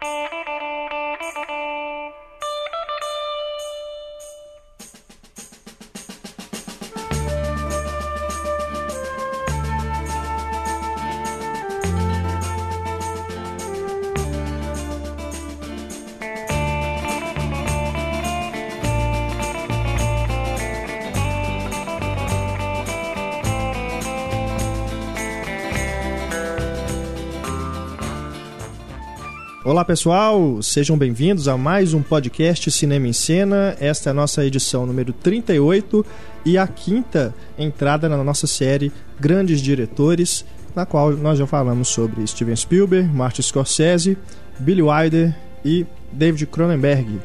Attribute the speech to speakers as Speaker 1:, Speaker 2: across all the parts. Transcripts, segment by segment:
Speaker 1: you Olá pessoal, sejam bem-vindos a mais um podcast Cinema em Cena. Esta é a nossa edição número 38 e a quinta entrada na nossa série Grandes Diretores, na qual nós já falamos sobre Steven Spielberg, Martin Scorsese, Billy Wilder e David Cronenberg.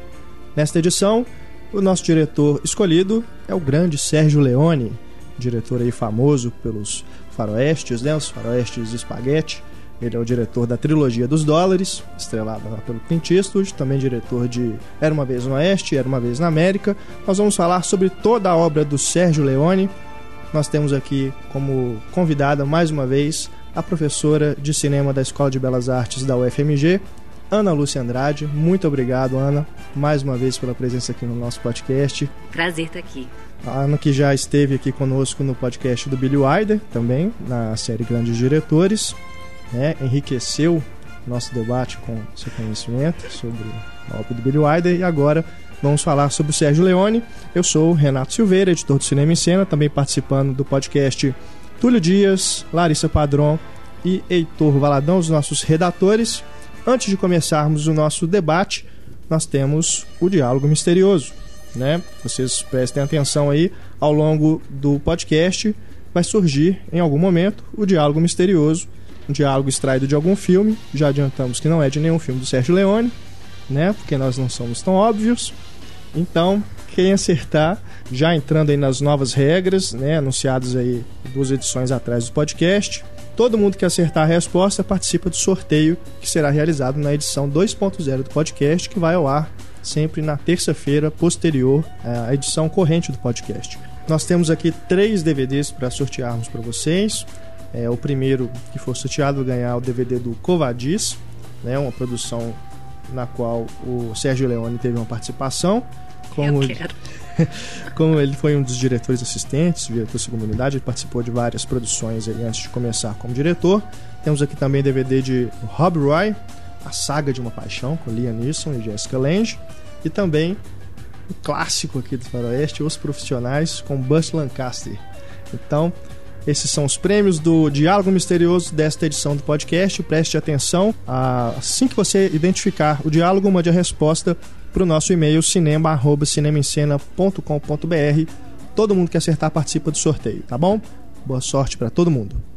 Speaker 1: Nesta edição, o nosso diretor escolhido é o grande Sérgio Leone, diretor aí famoso pelos faroestes, né, os faroestes espaguete ele é o diretor da trilogia dos dólares, estrelada pelo Clint Eastwood, também diretor de Era uma vez no Oeste, Era uma vez na América. Nós vamos falar sobre toda a obra do Sérgio Leone. Nós temos aqui como convidada mais uma vez a professora de cinema da Escola de Belas Artes da UFMG, Ana Lúcia Andrade. Muito obrigado, Ana, mais uma vez pela presença aqui no nosso podcast.
Speaker 2: Prazer estar aqui.
Speaker 1: A Ana que já esteve aqui conosco no podcast do Billy Wilder, também, na série Grandes Diretores né, enriqueceu nosso debate com seu conhecimento sobre a obra do Billy Wilder e agora vamos falar sobre o Sérgio Leone. Eu sou o Renato Silveira, editor do Cinema em Cena, também participando do podcast Túlio Dias, Larissa Padron e Heitor Valadão, os nossos redatores. Antes de começarmos o nosso debate, nós temos o diálogo misterioso, né? Vocês prestem atenção aí ao longo do podcast vai surgir em algum momento o diálogo misterioso um diálogo extraído de algum filme. Já adiantamos que não é de nenhum filme do Sérgio Leone, né? Porque nós não somos tão óbvios. Então, quem acertar, já entrando aí nas novas regras, né, anunciadas aí duas edições atrás do podcast, todo mundo que acertar a resposta participa do sorteio que será realizado na edição 2.0 do podcast, que vai ao ar sempre na terça-feira posterior à edição corrente do podcast. Nós temos aqui três DVDs para sortearmos para vocês. É, o primeiro que for sorteado vai ganhar o DVD do Covadis, né, uma produção na qual o Sérgio Leone teve uma participação.
Speaker 2: Como Eu quero.
Speaker 1: Como ele foi um dos diretores assistentes, diretor da segunda unidade, ele participou de várias produções antes de começar como diretor. Temos aqui também DVD de Rob Roy, A Saga de uma Paixão, com Liam Neeson e Jessica Lange. E também o clássico aqui do Faroeste, Os Profissionais, com Burt Lancaster. Então, esses são os prêmios do Diálogo Misterioso desta edição do podcast. Preste atenção. Assim que você identificar o diálogo, mande a resposta para o nosso e-mail cinema.cinemascena.com.br. Todo mundo que acertar participa do sorteio, tá bom? Boa sorte para todo mundo.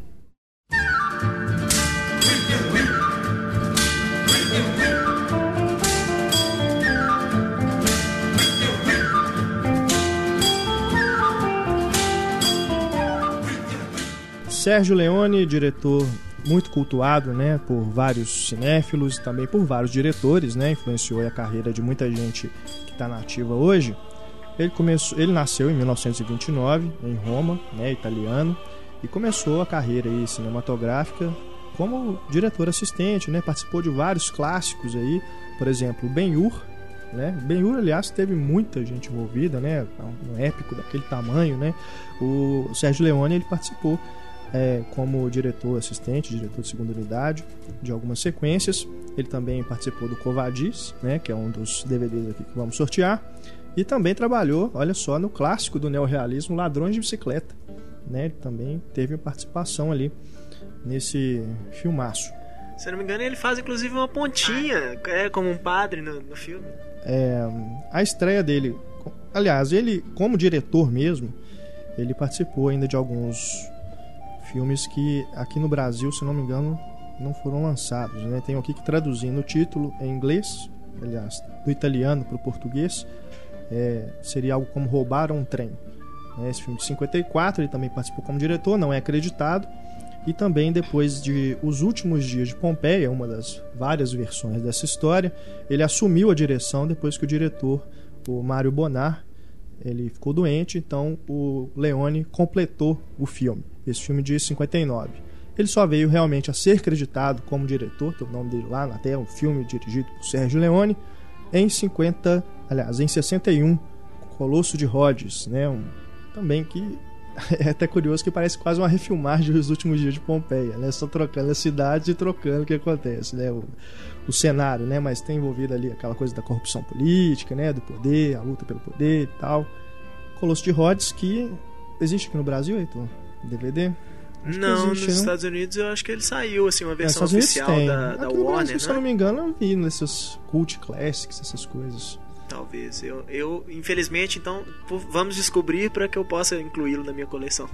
Speaker 1: Sérgio Leone, diretor muito cultuado, né, por vários cinéfilos, também por vários diretores, né, influenciou a carreira de muita gente que está nativa hoje. Ele começou, ele nasceu em 1929 em Roma, né, italiano, e começou a carreira aí cinematográfica como diretor assistente, né, participou de vários clássicos aí, por exemplo, Ben-Hur, né? Ben-Hur, aliás, teve muita gente envolvida, né? Um épico daquele tamanho, né? O Sérgio Leone ele participou é, como diretor assistente, diretor de segunda unidade de algumas sequências. Ele também participou do Covadis, né, que é um dos DVDs aqui que vamos sortear. E também trabalhou, olha só, no clássico do neorrealismo Ladrões de Bicicleta. Né? Ele também teve participação ali nesse filmaço.
Speaker 3: Se eu não me engano, ele faz inclusive uma pontinha, é, como um padre no, no filme.
Speaker 1: É, a estreia dele, aliás, ele como diretor mesmo, ele participou ainda de alguns filmes que aqui no Brasil, se não me engano, não foram lançados. Né? Tenho aqui que traduzindo o título em inglês, aliás, do italiano para o português, é, seria algo como Roubar um Trem. É, esse filme de 54, ele também participou como diretor, não é acreditado. E também depois de Os Últimos Dias de Pompeia, uma das várias versões dessa história, ele assumiu a direção depois que o diretor, o Mário Bonar, ele ficou doente, então o Leone completou o filme esse filme de 59. Ele só veio realmente a ser creditado como diretor, tem o nome dele lá, até um filme dirigido por Sérgio Leone, em 50, aliás, em 61, Colosso de Rhodes, né? Um, também que é até curioso que parece quase uma refilmagem dos últimos dias de Pompeia, né? Só trocando as cidades e trocando o que acontece, né? O, o cenário, né? Mas tem envolvido ali aquela coisa da corrupção política, né? Do poder, a luta pelo poder e tal. Colosso de Rhodes que existe aqui no Brasil, Heitor? DVD?
Speaker 3: Acho não, existe, nos não? Estados Unidos eu acho que ele saiu, assim, uma versão
Speaker 1: é,
Speaker 3: oficial da, da Warner, Brasil, né?
Speaker 1: Se eu não me engano, eu vi nesses cult classics, essas coisas.
Speaker 3: Talvez. Eu, eu infelizmente, então, vamos descobrir para que eu possa incluí-lo na minha coleção.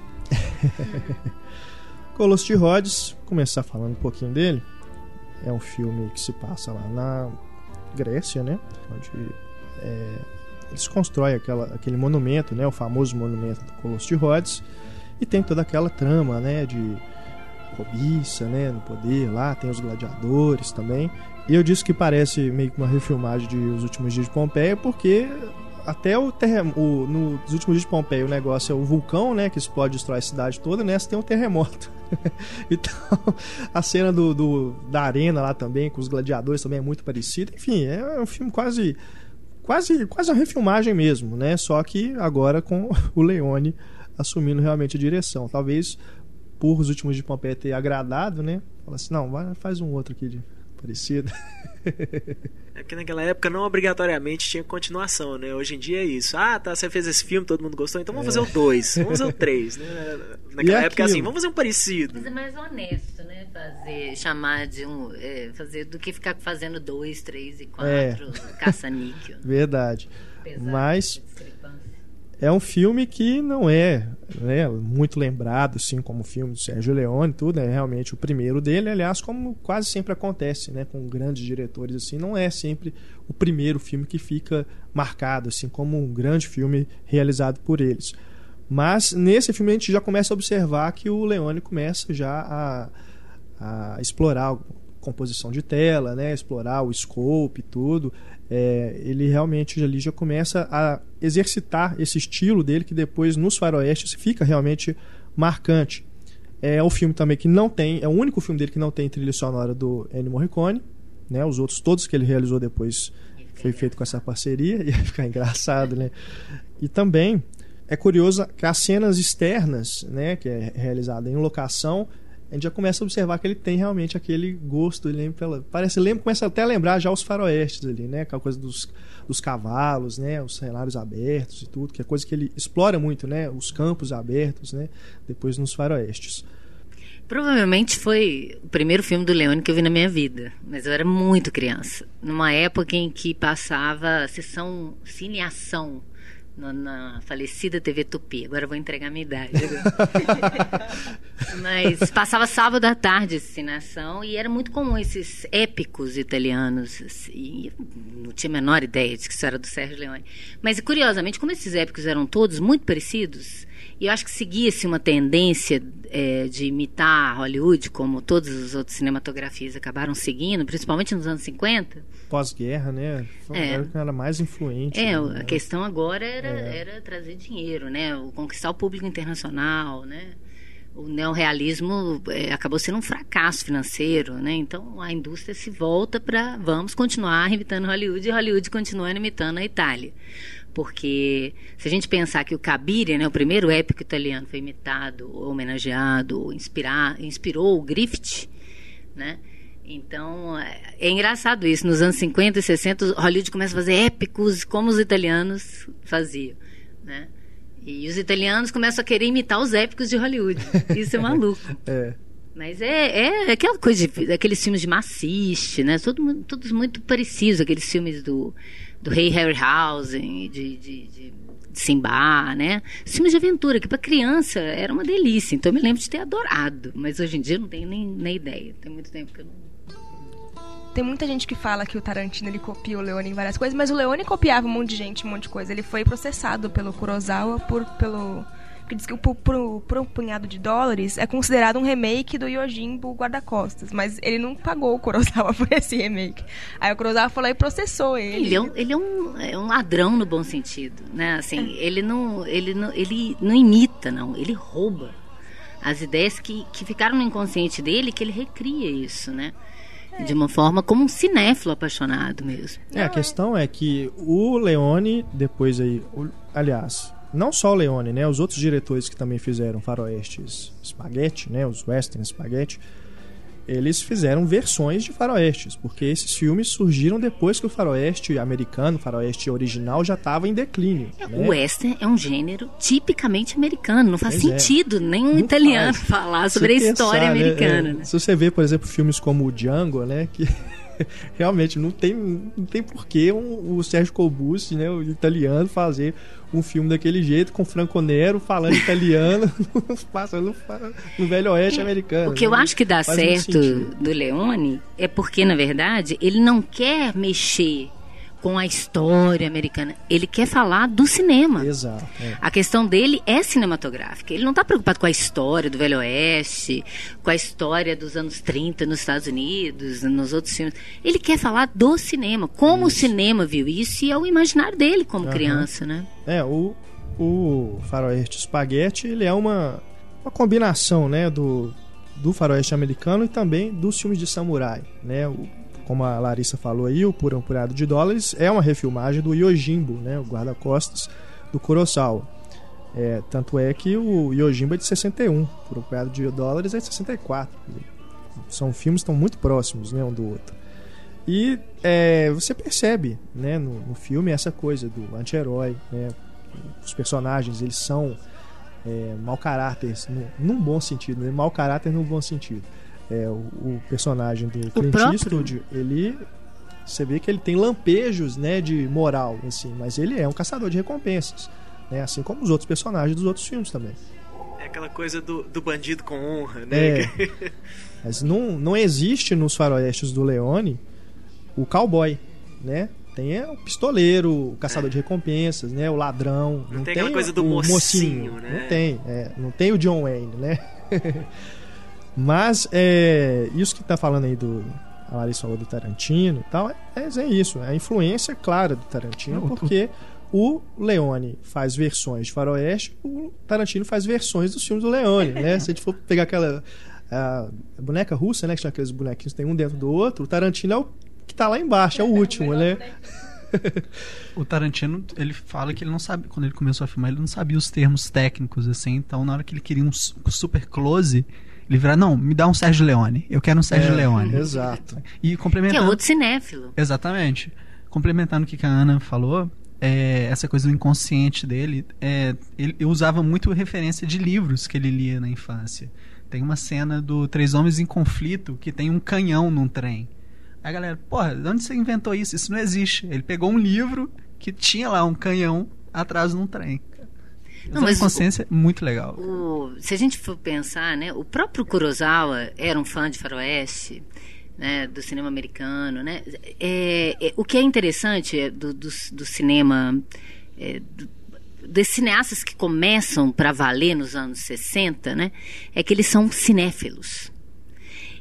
Speaker 1: Colosso de Rhodes, começar falando um pouquinho dele. É um filme que se passa lá na Grécia, né? Onde é, eles constroem aquela, aquele monumento, né? O famoso monumento do Colosso de Rhodes. E tem toda aquela trama, né? De cobiça, né? No poder lá. Tem os gladiadores também. E eu disse que parece meio que uma refilmagem de Os Últimos Dias de Pompeia, porque até o terremoto. Nos últimos dias de Pompeia, o negócio é o vulcão, né? Que explode e destrói a cidade toda, nessa tem um terremoto. então, a cena do, do, da arena lá também, com os gladiadores também é muito parecida. Enfim, é um filme quase. Quase, quase uma refilmagem mesmo, né? Só que agora com o Leone assumindo realmente a direção. Talvez por os últimos de Pompeia ter agradado, né? Fala assim, não, vai, faz um outro aqui de parecida.
Speaker 3: É porque naquela época não obrigatoriamente tinha continuação, né? Hoje em dia é isso. Ah, tá, você fez esse filme, todo mundo gostou, então vamos é. fazer o 2, vamos fazer o 3, né? Naquela época é assim, vamos fazer um parecido.
Speaker 2: Mas é mais honesto, né? Fazer, chamar de um. É, fazer do que ficar fazendo 2, 3 e 4, é. caça-níquel.
Speaker 1: Verdade. Pesado, Mas é um filme que não é né, muito lembrado, assim, como o filme do Sérgio Leone tudo, é realmente o primeiro dele, aliás, como quase sempre acontece, né, com grandes diretores, assim, não é sempre o primeiro filme que fica marcado, assim, como um grande filme realizado por eles. Mas nesse filme a gente já começa a observar que o Leone começa já a, a explorar a composição de tela, né, explorar o scope e tudo, é, ele realmente ali já começa a exercitar esse estilo dele que depois nos faroestes fica realmente marcante. É um filme também que não tem, é o único filme dele que não tem trilha sonora do Ennio Morricone, né? Os outros todos que ele realizou depois foi feito com essa parceria ia ficar engraçado, né? E também é curioso que as cenas externas, né, que é realizada em locação, a gente já começa a observar que ele tem realmente aquele gosto, ele lembra pela, parece lembra, começa até a lembrar já os faroestes ali, né, aquela coisa dos, dos cavalos, né, os cenários abertos e tudo, que é coisa que ele explora muito, né, os campos abertos, né, depois nos faroestes.
Speaker 2: Provavelmente foi o primeiro filme do Leone que eu vi na minha vida, mas eu era muito criança, numa época em que passava a sessão cineação na, na, falecida TV Tupi. Agora eu vou entregar a minha idade. Mas passava sábado à tarde ensinação e era muito comum esses épicos italianos. Assim, não tinha a menor ideia de que isso era do Sérgio Leone. Mas curiosamente, como esses épicos eram todos muito parecidos, e eu acho que seguia-se uma tendência é, de imitar Hollywood, como todas as outras cinematografias acabaram seguindo, principalmente nos anos 50.
Speaker 1: Pós-guerra, né? É, era mais influente.
Speaker 2: É, né? a questão agora era, é. era trazer dinheiro, né? O conquistar o público internacional, né? o neorrealismo é, acabou sendo um fracasso financeiro, né? Então a indústria se volta para vamos continuar imitando Hollywood e Hollywood continua imitando a Itália. Porque se a gente pensar que o Cabiria, né, o primeiro épico italiano, foi imitado, homenageado, inspirar, inspirou o Griffith, né? Então, é, é engraçado isso. Nos anos 50 e 60, Hollywood começa a fazer épicos como os italianos faziam, né? E os italianos começam a querer imitar os épicos de Hollywood. Isso é maluco.
Speaker 1: é.
Speaker 2: Mas é, é aquela coisa, de, aqueles filmes de massiste, né? Todo, todos muito parecidos, aqueles filmes do do Rei Harryhausen, de, de, de Simba, né? Filmes de aventura, que para criança era uma delícia. Então eu me lembro de ter adorado. Mas hoje em dia eu não tenho nem, nem ideia. Tem muito tempo que eu não.
Speaker 4: Tem muita gente que fala que o Tarantino ele copia o Leone em várias coisas, mas o Leone copiava um monte de gente, um monte de coisa. Ele foi processado pelo Kurosawa por, pelo que diz que por, por, por, um punhado de dólares é considerado um remake do Yojimbo Guarda-Costas, mas ele não pagou o Kurosawa por esse remake. Aí o Kurosawa falou e processou ele.
Speaker 2: Ele é um, ele é um, é um ladrão no bom sentido, né? Assim, é. ele não, ele não, ele não imita, não, ele rouba. as ideias que, que ficaram no inconsciente dele, que ele recria isso, né? De uma forma como um cinéfilo apaixonado mesmo.
Speaker 1: É, a questão é que o Leone, depois aí, o, aliás, não só o Leone, né, os outros diretores que também fizeram faroestes spaghetti, né, os western spaghetti, eles fizeram versões de faroestes, porque esses filmes surgiram depois que o faroeste americano, o faroeste original, já estava em declínio.
Speaker 2: É,
Speaker 1: né?
Speaker 2: O western é um gênero tipicamente americano, não faz pois é. sentido é. nenhum não italiano faz. falar sobre a história né, americana.
Speaker 1: É, né? Se você vê, por exemplo, filmes como o Django, né, que realmente não tem, não tem porquê um, o Sérgio Corbucci, né, o italiano, fazer um filme daquele jeito, com Franco Nero falando italiano, passando no velho oeste americano.
Speaker 2: O que né? eu acho que dá certo do Leone é porque, na verdade, ele não quer mexer com a história americana. Ele quer falar do cinema.
Speaker 1: Exato.
Speaker 2: É. A questão dele é cinematográfica. Ele não está preocupado com a história do Velho Oeste, com a história dos anos 30 nos Estados Unidos, nos outros filmes. Ele quer falar do cinema, como isso. o cinema viu isso e é o imaginário dele como uhum. criança, né?
Speaker 1: É, o, o Faroeste Spaghetti, ele é uma, uma combinação, né, do, do faroeste americano e também dos filmes de samurai, né? O, como a Larissa falou aí, o Por um Punhado de Dólares é uma refilmagem do Yojimbo, né, o guarda-costas do Kurosawa. É, tanto é que o Yojimbo é de 61, Por um Punhado de Dólares é de 64. São filmes que estão muito próximos né, um do outro. E é, você percebe né, no, no, filme essa coisa do anti-herói. Né, os personagens eles são é, mau caráter, num bom sentido, né, mau caráter no bom sentido é, o, o, personagem do Clint Eastwood, ele você vê que ele tem lampejos, né, de moral, assim, mas ele é um caçador de recompensas, né, assim como os outros personagens dos outros filmes também.
Speaker 3: É aquela coisa do, do bandido com honra, né?
Speaker 1: É, mas não, não existe nos faroestes do Leone o cowboy, né? Tem é o pistoleiro, o caçador é. de recompensas, né? O ladrão.
Speaker 3: Não, não tem, tem aquela coisa do mocinho, mocinho, né?
Speaker 1: Não tem, é, não tem o John Wayne, né? Mas é, isso que tá falando aí do. A Larissa falou do Tarantino e tal, é, é isso, é a influência clara do Tarantino, porque o Leone faz versões de faroeste, o Tarantino faz versões dos filmes do Leone, né? Se a gente for pegar aquela a boneca russa, né, que tinha aqueles bonequinhos, tem um dentro do outro, o Tarantino é o que tá lá embaixo, é o último, né?
Speaker 5: o Tarantino, ele fala que ele não sabe, quando ele começou a filmar, ele não sabia os termos técnicos, assim, então na hora que ele queria um super close, ele virar, não, me dá um Sérgio Leone. Eu quero um Sérgio é, Leone.
Speaker 1: Exato.
Speaker 5: E complementando.
Speaker 2: Que é outro cinéfilo.
Speaker 5: Exatamente. Complementando o que a Ana falou, é, essa coisa do inconsciente dele, é, ele usava muito referência de livros que ele lia na infância. Tem uma cena do Três Homens em Conflito que tem um canhão num trem. Aí a galera, porra, de onde você inventou isso? Isso não existe. Ele pegou um livro que tinha lá um canhão atrás num trem. Não, mas consciência o, muito legal.
Speaker 2: O, se a gente for pensar, né, o próprio Kurosawa era um fã de faroeste, né, do cinema americano, né? É, é, o que é interessante é do, do, do cinema é, do, desses cineastas que começam para valer nos anos 60, né, é que eles são cinéfilos.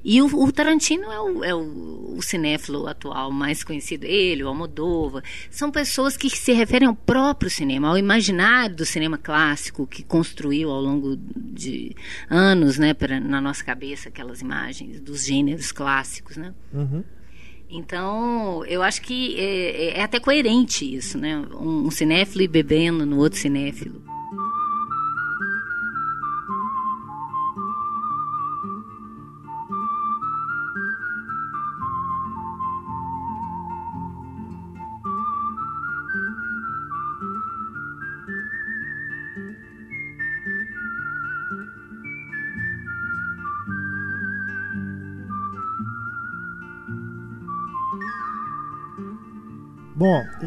Speaker 2: E o, o Tarantino é, o, é o, o, cinéfilo atual mais conhecido, ele, o Almodóvar. São pessoas que se referem ao próprio cinema, ao imaginário do cinema clássico que construiu ao longo de anos, né, pra, na nossa cabeça, aquelas imagens dos gêneros clássicos, né?
Speaker 1: Uhum.
Speaker 2: Então, eu acho que é, é, é até coerente isso, né? Um, um cinéfilo e bebendo no outro cinéfilo.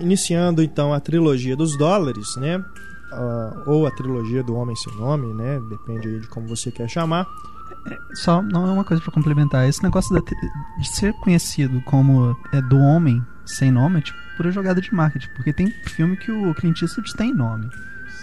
Speaker 1: Iniciando então a trilogia dos dólares, né? Uh, ou a trilogia do Homem Sem Nome, né? Depende aí de como você quer chamar.
Speaker 5: Só, não é uma coisa para complementar. Esse negócio da, de ser conhecido como é, do Homem Sem Nome é tipo pura jogada de marketing. Porque tem filme que o Clint Eastwood tem nome.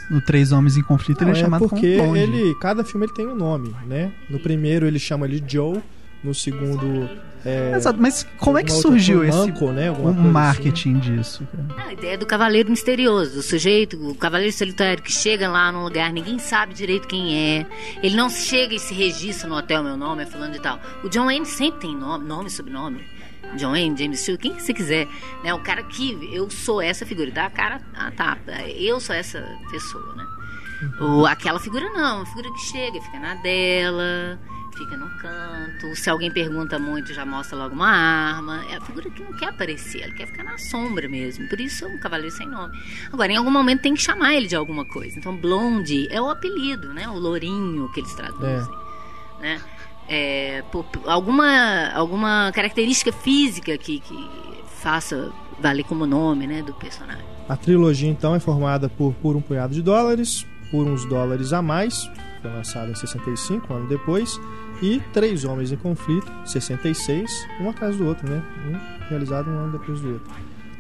Speaker 5: No Três Homens em Conflito
Speaker 1: não,
Speaker 5: ele é, é chamado
Speaker 1: porque ele Cada filme ele tem um nome, né? No primeiro ele chama ele Joe, No segundo. É,
Speaker 5: Exato, mas como é que surgiu esse
Speaker 1: Manco, né?
Speaker 5: o
Speaker 1: assim.
Speaker 5: marketing
Speaker 1: Alguma
Speaker 5: disso?
Speaker 1: outra
Speaker 5: esse
Speaker 1: né?
Speaker 5: O cara?
Speaker 2: Ah, A ideia do cavaleiro misterioso, do sujeito, o cavaleiro solitário que chega lá num lugar, ninguém sabe direito quem é. Ele não chega e se registra no hotel, meu nome é fulano de tal. O John Wayne sempre tem nome, nome e sobrenome. John Wayne, James Stewart, quem que você quiser. Né? O cara que eu sou essa figura, dá a cara, ah tá, eu sou essa pessoa, né? Ou aquela figura não, uma figura que chega, fica na dela, fica no canto. Se alguém pergunta muito, já mostra logo uma arma. É a figura que não quer aparecer, ela quer ficar na sombra mesmo. Por isso é um cavaleiro sem nome. Agora, em algum momento tem que chamar ele de alguma coisa. Então, Blonde é o apelido, né? O lourinho que eles traduzem. Né? É, por alguma, alguma característica física que, que faça valer como nome né, do personagem.
Speaker 1: A trilogia, então, é formada por Por um Punhado de Dólares, Por uns Dólares a Mais, foi lançada em 65, um ano depois, e Três Homens em Conflito, 66, um atrás do outro, né? Um realizado um ano depois do outro.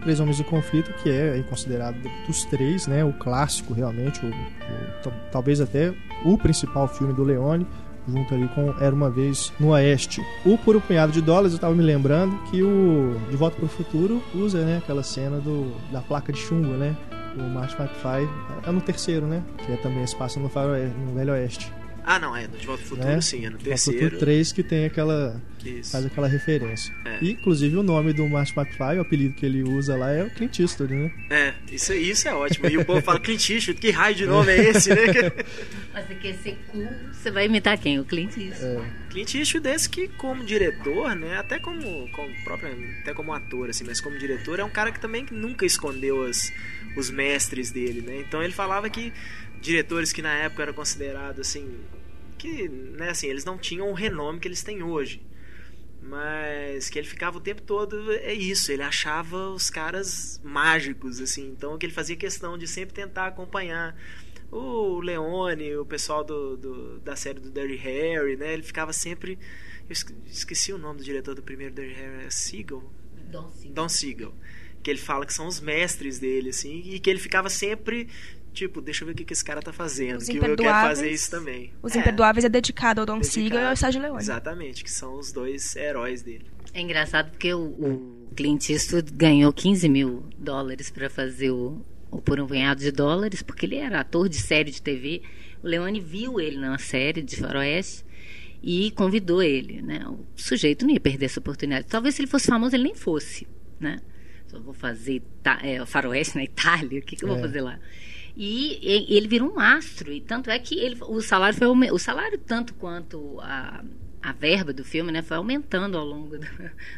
Speaker 1: Três Homens em Conflito, que é considerado dos três, né? O clássico, realmente, o, o- tal- talvez até o principal filme do Leone, junto ali com Era Uma Vez no Oeste. O Por um Punhado de Dólares, eu tava me lembrando que o De Volta para o Futuro usa, né, aquela cena do, da placa de chumbo, né? O Marty McFly é no terceiro, né? Que é também passa no, no Velho Oeste.
Speaker 3: Ah, não, é. No De Volta ao Futuro,
Speaker 1: né?
Speaker 3: sim. É no terceiro.
Speaker 1: Futuro 3 que tem aquela
Speaker 3: Isso.
Speaker 1: faz aquela referência.
Speaker 3: É.
Speaker 1: E, inclusive, o nome do Marty McFly, o apelido que ele usa lá é o Clint Eastwood, né?
Speaker 3: É, isso, isso é ótimo. E o povo fala, Clint Eastwood, que raio de nome é esse, né?
Speaker 2: Mas você quer ser cool, você vai imitar quem? O Clint Eastwood.
Speaker 3: Clint Eastwood desse que como diretor, né, até como, como próprio, até como ator assim, mas como diretor é um cara que também nunca escondeu as, os mestres dele, né? Então ele falava que diretores que na época eram considerados assim, que, né, assim, eles não tinham o renome que eles têm hoje. Mas que ele ficava o tempo todo é isso, ele achava os caras mágicos assim, então que ele fazia questão de sempre tentar acompanhar o Leone, o pessoal do, do- da série do Dirty Harry, né? Ele ficava sempre. Eu esque- esqueci o nome do diretor do primeiro Dirty Harry, é Siegel?
Speaker 2: Don Siegel.
Speaker 3: Don Siegel. Que ele fala que são os mestres dele, assim, e que ele ficava sempre. Tipo, deixa eu ver o que, que esse cara tá fazendo.
Speaker 4: Os
Speaker 3: que eu quero fazer isso também.
Speaker 4: Os
Speaker 3: É,
Speaker 4: Imperdoáveis é dedicado ao Don. Siegel e ao Sérgio Leone.
Speaker 3: Exatamente, que são os dois heróis dele.
Speaker 2: É engraçado porque o, o Clint Eastwood ganhou 15 mil dólares para fazer o, o Por um Punhado de Dólares, porque ele era ator de série de TV. O Leone viu ele na série de Faroeste e convidou ele, né? O sujeito não ia perder essa oportunidade. Talvez se ele fosse famoso, ele nem fosse, né? Só vou fazer Ita- é, Faroeste na Itália, o que, que eu vou
Speaker 1: É.
Speaker 2: fazer lá? E, e- ele virou um astro, e tanto é que ele, o salário foi aume- o salário tanto quanto a, a verba do filme, né, foi aumentando ao longo do-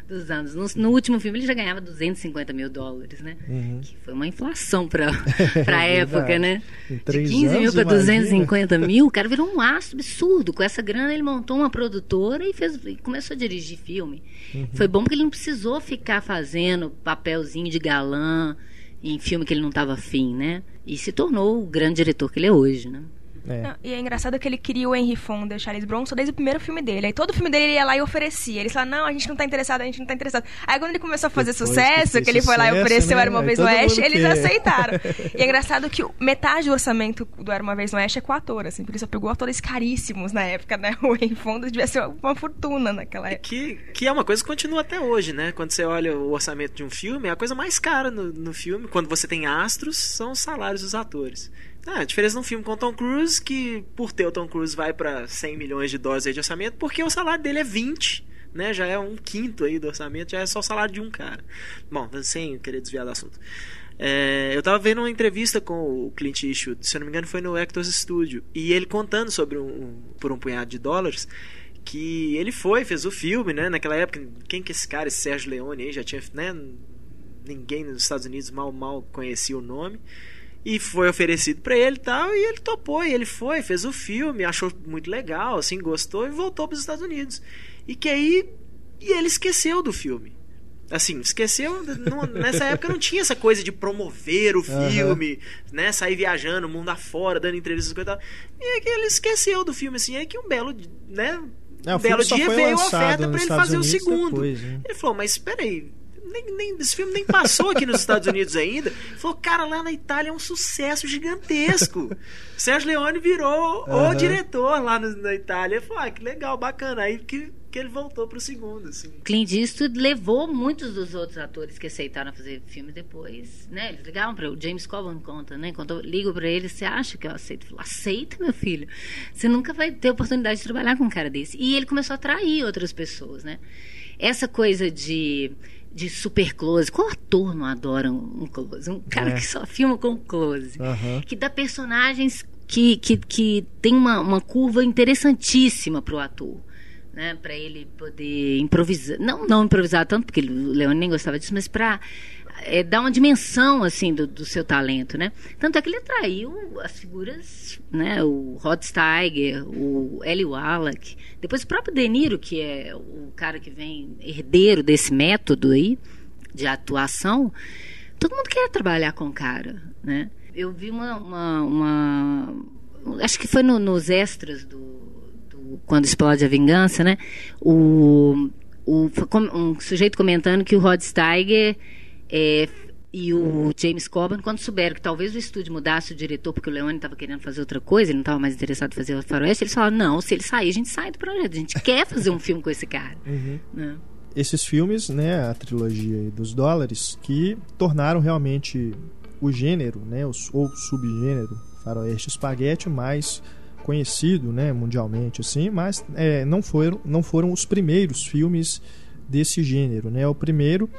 Speaker 2: dos anos. No, no último filme ele já ganhava 250 mil dólares, né? Que foi uma inflação para a
Speaker 1: É
Speaker 2: época, né? De
Speaker 1: três
Speaker 2: 15 mil
Speaker 1: anos,
Speaker 2: para
Speaker 1: imagina.
Speaker 2: 250 mil, o cara virou um astro absurdo. Com essa grana ele montou uma produtora e, fez, e começou a dirigir filme.
Speaker 1: Uhum.
Speaker 2: Foi bom porque ele não precisou ficar fazendo papelzinho de galã em filme que ele não estava afim, né? E se tornou o grande diretor que ele é hoje, né?
Speaker 1: É.
Speaker 4: Não, e é engraçado que ele queria o Henry Fonda e o Charles Bronson desde o primeiro filme dele. Aí todo filme dele ele ia lá e oferecia. Eles falaram, não, a gente não tá interessado, a gente não tá interessado. Aí quando ele começou a fazer
Speaker 1: Depois
Speaker 4: sucesso,
Speaker 1: que
Speaker 4: que, ele
Speaker 1: fez
Speaker 4: foi lá e
Speaker 1: sucesso,
Speaker 4: ofereceu
Speaker 1: né?
Speaker 4: Era Uma Vez no Oeste, eles
Speaker 1: quer.
Speaker 4: aceitaram. e é engraçado que metade do orçamento do Era Uma Vez no Oeste é com o ator, assim. Porque ele só pegou atores caríssimos na época, né? O Henry Fonda devia ser uma fortuna naquela época.
Speaker 3: Que, que é uma coisa que continua até hoje, né? Quando você olha o orçamento de um filme, a coisa mais cara no, no filme, quando você tem astros, são os salários dos atores. Ah, a diferença num filme com Tom Cruise, que por ter o Tom Cruise vai pra 100 milhões de dólares de orçamento, porque o salário dele é 20, né? Já é um quinto aí do orçamento, já é só o salário de um cara. Bom, sem querer desviar do assunto. É, eu tava vendo uma entrevista com o Clint Eastwood, se eu não me engano foi no Actors Studio, e ele contando sobre um, um- por um punhado de dólares que ele foi, fez o filme, né? Naquela época, quem que é esse cara, esse Sérgio Leone aí, já tinha, né? Ninguém nos Estados Unidos mal mal conhecia o nome. E foi oferecido pra ele e tal, e ele topou, e ele foi, fez o filme, achou muito legal, assim, gostou e voltou pros Estados Unidos. E que aí e ele esqueceu do filme. Assim, esqueceu. não- nessa época não tinha essa coisa de promover o filme, né? Sair viajando, mundo afora, dando entrevistas e e tal. E que ele esqueceu do filme, assim. Aí que um belo, né?
Speaker 1: É, o
Speaker 3: um belo dia veio a oferta pra ele fazer o
Speaker 1: Unidos
Speaker 3: segundo.
Speaker 1: depois, né?
Speaker 3: Ele falou, mas espera aí. Nem, nem, esse filme nem passou aqui nos Estados Unidos ainda. Falou, cara, lá na Itália é um sucesso gigantesco. Sérgio Leone virou o
Speaker 1: Aham.
Speaker 3: diretor lá no- na Itália. Ele falou, ah, que legal, bacana. Aí que, que ele voltou pro segundo, assim.
Speaker 2: Clint Eastwood levou muitos dos outros atores que aceitaram fazer filme depois, né? Eles ligavam para o James Coburn conta, né? Quando eu ligo para ele, você acha que eu aceito? Eu falo, aceita, meu filho. Você nunca vai ter oportunidade de trabalhar com um cara desse. E ele começou a atrair outras pessoas, né? Essa coisa de de super close. Qual ator não adora um close? Um cara é. que só filma com close.
Speaker 1: Uhum.
Speaker 2: Que dá personagens que, que, que tem uma, uma curva interessantíssima para o ator. Né, para ele poder improvisar, não não improvisar tanto porque o Leone nem gostava disso, mas para é, dar uma dimensão assim do, do, seu talento, né? Tanto é que ele atraiu as figuras, né? O Rod Steiger, o Eli Wallach, depois o próprio De Niro, que é o cara que vem herdeiro desse método aí de atuação. Todo mundo quer trabalhar com o cara, né? eu vi uma, uma, uma acho que foi no, nos extras do, do, quando explode a vingança, né? O, o um sujeito comentando que o Rod Steiger é, e o James Coburn, quando souberam que talvez o estúdio mudasse o diretor, porque o Leone estava querendo fazer outra coisa, ele não estava mais interessado em fazer o faroeste, eles falaram, não, se ele sair, a gente sai do projeto, a gente quer fazer um filme com esse cara.
Speaker 1: Uhum. Né? Esses filmes, né, a trilogia dos dólares, que tornaram realmente o gênero, né, ou subgênero faroeste espaguete mais conhecido, né, mundialmente assim, mas é, não foram não foram os primeiros filmes desse gênero, né? O primeiro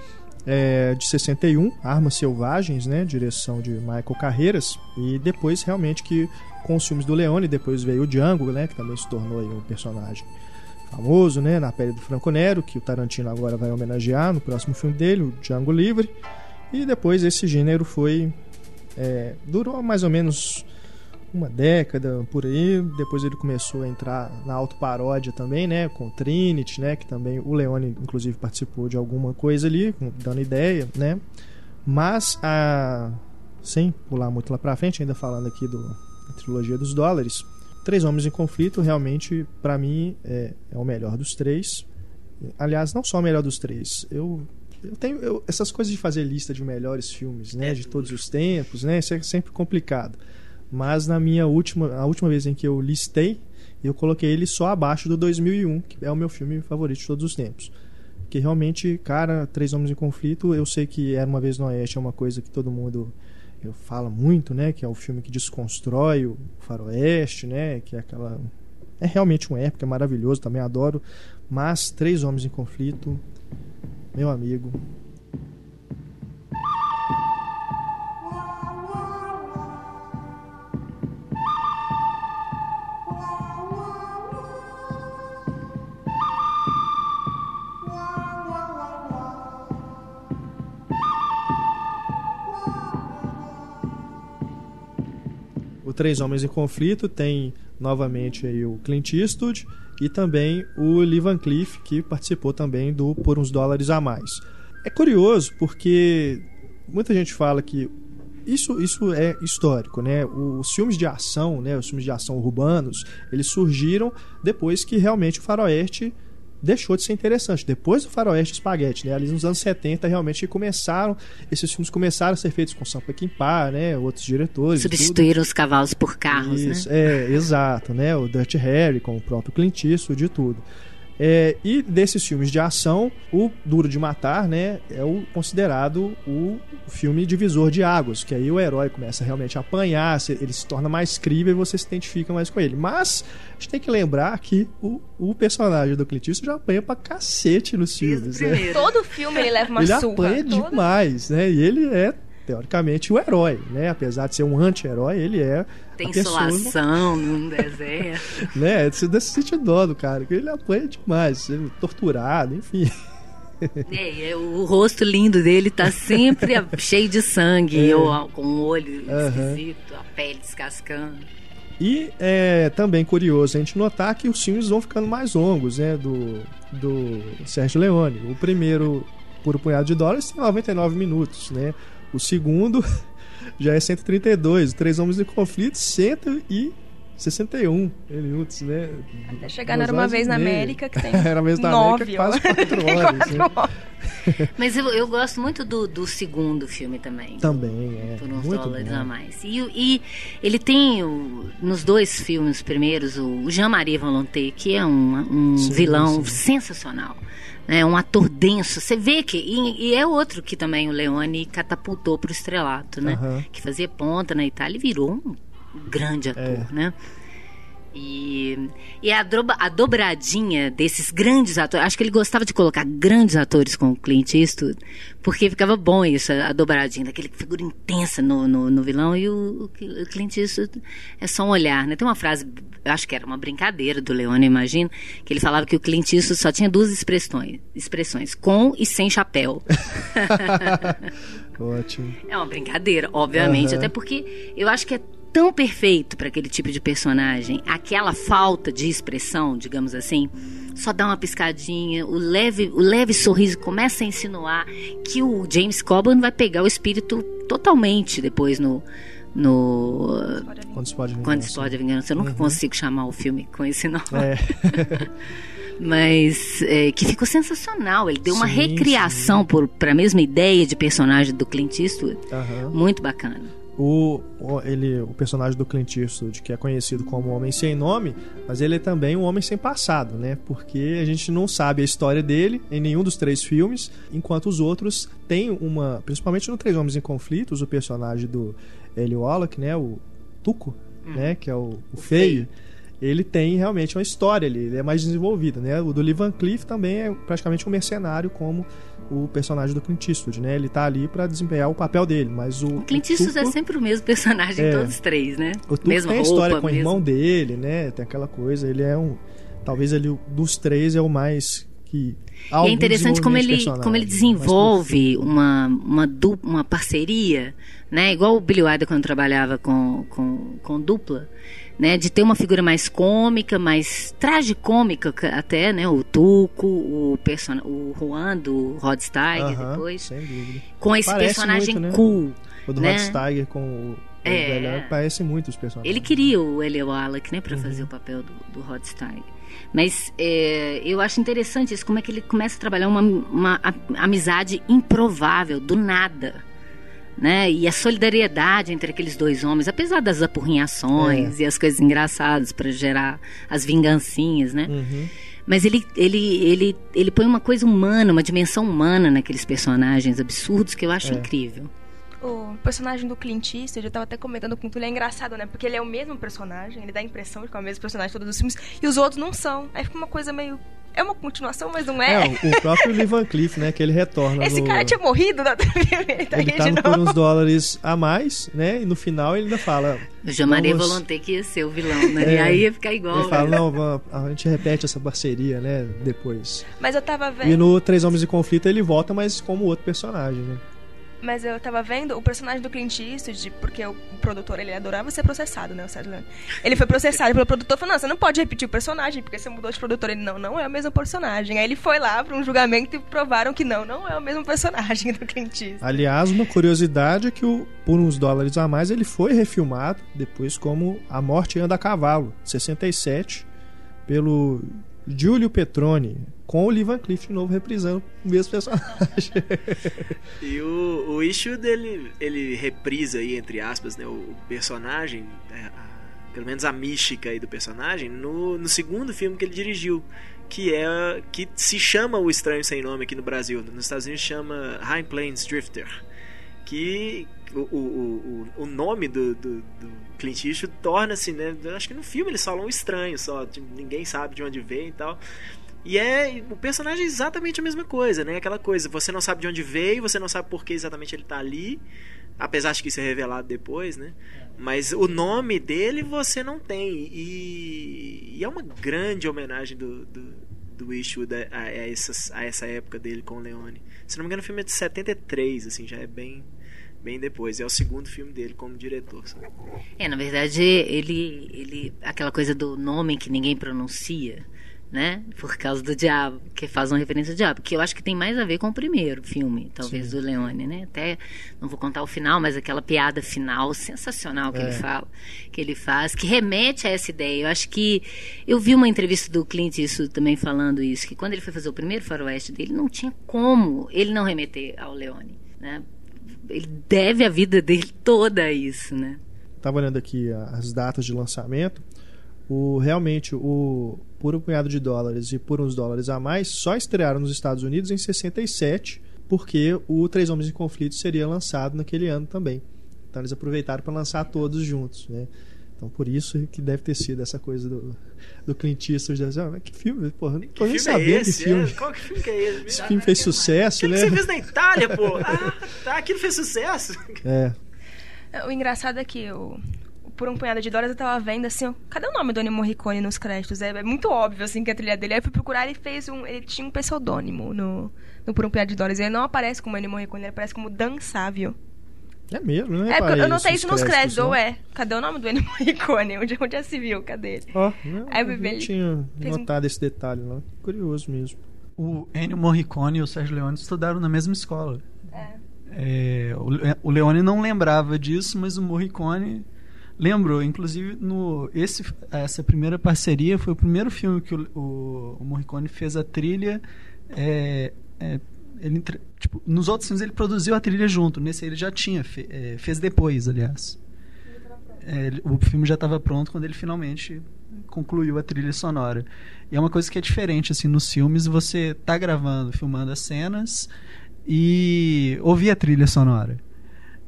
Speaker 1: é de 61, Armas Selvagens, né, direção de Michael Carreiras, e depois realmente que com os filmes do Leone, depois veio o Django, né, que também se tornou um personagem famoso, né, na pele do Franco Nero, que o Tarantino agora vai homenagear no próximo filme dele, o Django Livre. E depois esse gênero foi. É, durou mais ou menos uma década por aí. Depois ele começou a entrar na autoparódia também, né? Com Trinity, né? Que também o Leone, inclusive, participou de alguma coisa ali, dando ideia, né? Mas, a, sem pular muito lá pra frente, ainda falando aqui do, da trilogia dos dólares, Três Homens em Conflito realmente, para mim, é, é o melhor dos três. Aliás, não só o melhor dos três. Eu eu tenho eu, essas coisas de fazer lista de melhores filmes, né, de todos os tempos, né, isso é sempre complicado. Mas na minha última, a última vez em que eu listei, eu coloquei ele só abaixo do 2001, que é o meu filme favorito de todos os tempos. Que realmente, cara, Três Homens em Conflito, eu sei que Era uma vez no Oeste é uma coisa que todo mundo fala muito, né, que é o filme que desconstrói o faroeste, né, que é aquela é realmente um época, é maravilhoso, também adoro, mas Três Homens em Conflito meu amigo. Três Homens em Conflito tem novamente aí o Clint Eastwood e também o Lee Van Cleef, que participou também do Por Uns Dólares a Mais. É curioso porque muita gente fala que isso, isso é histórico, né? Os filmes de ação, né? Os filmes de ação urbanos, eles surgiram depois que realmente o faroeste deixou de ser interessante. Depois do Faroeste Spaghetti, né? Ali nos anos 70 realmente começaram, esses filmes começaram a ser feitos com Sam Peckinpah, né? Outros diretores.
Speaker 2: Substituíram os cavalos por carros, Isso,
Speaker 1: né? É, exato, né? O Dirty Harry com o próprio Clint Eastwood e tudo. É, e desses filmes de ação, o Duro de Matar, né, é o considerado o filme divisor de águas, que aí o herói começa realmente a apanhar, ele se torna mais crível e você se identifica mais com ele. Mas a gente tem que lembrar que o, o personagem do Clint Eastwood já apanha pra cacete nos filmes. Né?
Speaker 4: Todo filme ele leva uma
Speaker 1: ele
Speaker 4: surra.
Speaker 1: Ele apanha
Speaker 4: todo...
Speaker 1: demais, né? E ele é teoricamente o herói, né? Apesar de ser um anti-herói, ele é
Speaker 2: tem insolação num deserto.
Speaker 1: né? Você sente dó do cara, que ele apanha demais, torturado, enfim.
Speaker 2: É, é, o rosto lindo dele tá sempre cheio de sangue, é. ou com o olho uhum. esquisito, a pele descascando.
Speaker 1: E é também curioso a gente notar que os filmes vão ficando mais longos, né? Do, do Sérgio Leone. O primeiro, por um punhado de dólares, tem 99 minutos, né? O segundo já é 132. Três Homens em Conflito, 161 minutos, né?
Speaker 4: Até chegar Era Uma Vez na América, que tem
Speaker 1: Era vez na América, quase 4 horas. quatro né? horas.
Speaker 2: Mas eu, eu gosto muito do, do segundo filme também.
Speaker 1: Também, é.
Speaker 2: Por uns
Speaker 1: muito
Speaker 2: dólares
Speaker 1: bom.
Speaker 2: a mais. E, e ele tem, o- nos dois filmes primeiros, o Jean-Marie Volonté, que é um, um
Speaker 1: Sim,
Speaker 2: vilão
Speaker 1: sim.
Speaker 2: sensacional. Né, um ator denso. Você vê que. E, e é outro que também o Leone catapultou para o estrelato, né?
Speaker 1: Aham.
Speaker 2: Que fazia ponta na Itália e virou um grande ator,
Speaker 1: É.
Speaker 2: né? E, e a, droba- a dobradinha desses grandes atores, acho que ele gostava de colocar grandes atores com o Clint Eastwood, porque ficava bom isso, a, a dobradinha, daquele figura intensa no, no, no vilão, e o, o Clint Eastwood é só um olhar, né? Tem uma frase, eu acho que era uma brincadeira do Leone, eu imagino, que ele falava que o Clint Eastwood só tinha duas expressões, expressões com e sem chapéu.
Speaker 1: Ótimo.
Speaker 2: É uma brincadeira, obviamente,
Speaker 1: Aham.
Speaker 2: até porque eu acho que é tão perfeito para aquele tipo de personagem, aquela falta de expressão, digamos assim, só dá uma piscadinha, o leve, o leve sorriso começa a insinuar que o James Coburn vai pegar o espírito totalmente depois no no
Speaker 1: Quando se pode vir.
Speaker 2: quando se pode a vingança. Eu nunca consigo chamar o filme com esse nome.
Speaker 1: É.
Speaker 2: Mas é, que ficou sensacional. Ele deu uma
Speaker 1: Sim,
Speaker 2: recriação para a mesma ideia de personagem do Clint Eastwood.
Speaker 1: Aham.
Speaker 2: Muito bacana.
Speaker 1: O, o- ele, o personagem do Clint Eastwood, que é conhecido como Homem Sem Nome, mas ele é também um homem sem passado, né? Porque a gente não sabe a história dele em nenhum dos três filmes, enquanto os outros têm uma... Principalmente no Três Homens em Conflitos, o personagem do Eli Wallach, né? O Tuco, né? Que é o, o feio. Ele tem realmente uma história ali, ele é mais desenvolvido, né? O do Lee Van Cleef também é praticamente um mercenário como o personagem do Clint Eastwood, né? Ele tá ali pra desempenhar o papel dele, mas o
Speaker 2: O Clint Eastwood é
Speaker 1: Tuco-
Speaker 2: sempre o mesmo personagem
Speaker 1: É.
Speaker 2: em todos os três, né?
Speaker 1: o Tuco
Speaker 2: Mesma
Speaker 1: tem a
Speaker 2: roupa,
Speaker 1: história com o
Speaker 2: mesmo-
Speaker 1: irmão dele, né? Tem aquela coisa, ele é um. Talvez ele, o- dos três, é o mais que.
Speaker 2: E é interessante como ele, como ele
Speaker 1: mais
Speaker 2: desenvolve uma, uma, du- uma parceria, né? Igual o Billy Wilder quando trabalhava com, com, com dupla, né? De ter uma figura mais cômica, mais tragicômica ca- até, né? O Tuco, o, person... o Juan do Rod Steiger
Speaker 1: Aham,
Speaker 2: depois,
Speaker 1: Sem dúvida.
Speaker 2: com esse
Speaker 1: Parece
Speaker 2: personagem
Speaker 1: muito, né?
Speaker 2: cool.
Speaker 1: O do
Speaker 2: né?
Speaker 1: Rod Steiger com o. o
Speaker 2: É.
Speaker 1: velho, parece muito os personagens.
Speaker 2: Ele queria o Eli Wallach, né, para
Speaker 1: Uhum.
Speaker 2: fazer o papel do, do Rod Steiger. Mas é, eu acho interessante isso, como é que ele começa a trabalhar uma, uma amizade improvável, do nada. Né? E a solidariedade entre aqueles dois homens, apesar das apurrinhações
Speaker 1: É.
Speaker 2: e as coisas engraçadas para gerar as vingancinhas, né?
Speaker 1: Uhum.
Speaker 2: Mas ele, ele, ele, ele põe uma coisa humana, uma dimensão humana naqueles personagens absurdos que eu acho
Speaker 1: É.
Speaker 2: incrível.
Speaker 4: O personagem do Clint Eastwood, eu tava até comentando com o Túlio, é engraçado, né? Porque ele é o mesmo personagem, ele dá a impressão de que é o mesmo personagem de todos os filmes, e os outros não são. Aí fica uma coisa meio... É uma continuação, mas não
Speaker 1: É,
Speaker 4: é.
Speaker 1: o, o próprio Lee Van Cleef, né? Que ele retorna.
Speaker 4: Esse
Speaker 1: no,
Speaker 4: cara tinha morrido outro filme, ele tá aqui
Speaker 1: tá por uns dólares a mais, né? E no final ele ainda fala.
Speaker 2: O Jean-Marie
Speaker 1: Vamos-
Speaker 2: Volonté que ia ser o vilão, né?
Speaker 1: É.
Speaker 2: E aí ia ficar igual.
Speaker 1: Ele fala, não, a gente repete essa parceria, né? Depois.
Speaker 4: Mas eu tava vendo...
Speaker 1: E no Três Homens em Conflito ele volta, mas como outro personagem, né?
Speaker 4: Mas eu tava vendo o personagem do Clint Eastwood, porque o produtor ele adorava ser processado, né, o Sérgio Leone. Ele foi processado pelo produtor, falou: "Não, você não pode repetir o personagem, porque você mudou de produtor". Ele: "Não, não é o mesmo personagem". Aí ele foi lá para um julgamento e provaram que não, não é o mesmo personagem do Clint Eastwood.
Speaker 1: Aliás, uma curiosidade é que o, por uns dólares a mais ele foi refilmado depois como A Morte Anda a Cavalo, 67, pelo Giulio Petroni, com o Lee Van Cleef de novo reprisando o mesmo personagem.
Speaker 3: E o, o issue dele, ele reprisa aí, entre aspas, né, o, personagem, é, a- pelo menos a mística aí do personagem, no, no segundo filme que ele dirigiu, que é que se chama O Estranho Sem Nome aqui no Brasil. Nos Estados Unidos chama High Plains Drifter. Que o, o, o, o nome do, do, do Clint Eastwood torna-se, né? Acho que no filme eles falam estranho só, tipo, ninguém sabe de onde vem e tal. E é o personagem é exatamente a mesma coisa, né? Aquela coisa, você não sabe de onde veio, você não sabe por que exatamente ele tá ali, apesar de que isso é revelado depois, né? Mas o nome dele você não tem. E, e é uma grande homenagem do, do, do Eastwood a, a, essas, a essa época dele com o Leone. Se não me engano, o filme é de 73, assim, já é bem, bem depois. É o segundo filme dele como diretor. sabe?
Speaker 2: É, na verdade, ele, ele. aquela coisa do nome que ninguém pronuncia. Né? Por causa do diabo, que faz uma referência ao diabo, que eu acho que tem mais a ver com o primeiro filme, talvez Sim. do Leone, né? Até não vou contar o final, mas aquela piada final sensacional que é. ele fala, que ele faz, que remete a essa ideia. Eu acho que eu vi uma entrevista do Clint isso também falando isso, que quando ele foi fazer o primeiro faroeste dele, não tinha como ele não remeter ao Leone, né? Ele deve a vida dele toda a isso, né?
Speaker 1: Estava olhando aqui as datas de lançamento o realmente o por um punhado de dólares e por uns dólares a mais só estrearam nos Estados Unidos em 67 porque o Três Homens em Conflito seria lançado naquele ano também. Então eles aproveitaram para lançar todos juntos né? Então por isso que deve ter sido essa coisa do, do Clint Eastwood ah, mas que filme porra não tô nem sabendo é esse? que filme.
Speaker 3: É, qual que filme que é esse?
Speaker 1: esse filme fez sucesso
Speaker 3: que
Speaker 1: né?
Speaker 3: que você fez na Itália pô? Ah tá aquilo fez sucesso.
Speaker 1: É.
Speaker 4: O engraçado é que o, por um punhado de dólares eu tava vendo assim, ó, cadê o nome do Ennio Morricone nos créditos? É, é, muito óbvio assim que a trilha dele. Aí eu fui procurar e fez um, ele tinha um pseudônimo no, no por um punhado de dólares. Ele não aparece como Ennio Morricone, ele aparece como Dan Sávio.
Speaker 1: É mesmo, não
Speaker 4: é? É, eu notei isso nos créditos, créditos ou é? Cadê o nome do Ennio Morricone? Onde, onde já se viu? Cadê ele?
Speaker 1: Ó, oh, não, Aí, eu não tinha notado um... esse detalhe, não. Curioso mesmo.
Speaker 5: O Ennio Morricone e o Sérgio Leone estudaram na mesma escola. É. é o Leone não lembrava disso, mas o Morricone Lembro, inclusive, no esse, essa primeira parceria foi o primeiro filme que o, o, o Morricone fez a trilha. É, é, ele, tipo, nos outros filmes ele produziu a trilha junto, nesse ele já tinha, fe, é, fez depois, aliás. É, o filme já estava pronto quando ele finalmente concluiu a trilha sonora. E é uma coisa que é diferente, assim, nos filmes você tá gravando, filmando as cenas e ouvir a trilha sonora.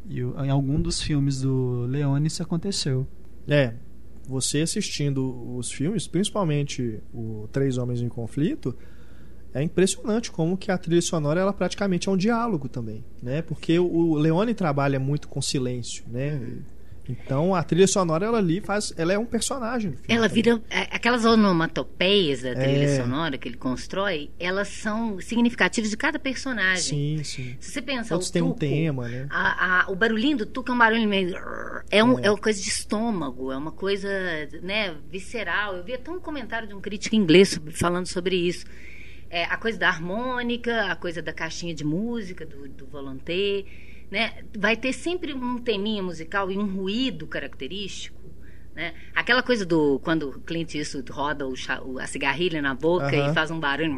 Speaker 5: E em algum dos filmes do Leone isso aconteceu.
Speaker 1: É, você assistindo os filmes, principalmente o Três Homens em Conflito, é impressionante como que a trilha sonora ela praticamente é um diálogo também, né? Porque o Leone trabalha muito com silêncio, né? Então a trilha sonora ela ali faz, ela é um personagem.
Speaker 2: ela vira é, aquelas onomatopeias da trilha é. sonora que ele constrói, elas são significativas de cada personagem.
Speaker 1: Sim, sim.
Speaker 2: Se você pensa,
Speaker 1: Todos têm um tema, né?
Speaker 2: A, a, o barulhinho do tuco é um barulho meio é, um, é. é uma coisa de estômago, é uma coisa, né, visceral. Eu vi até um comentário de um crítico inglês falando sobre isso. É, a coisa da harmônica, a coisa da caixinha de música, do, do volonté né? Vai ter sempre um teminha musical e um ruído característico. Né? Aquela coisa do quando o Clint Eastwood roda o, a cigarrilha na boca e faz um barulho,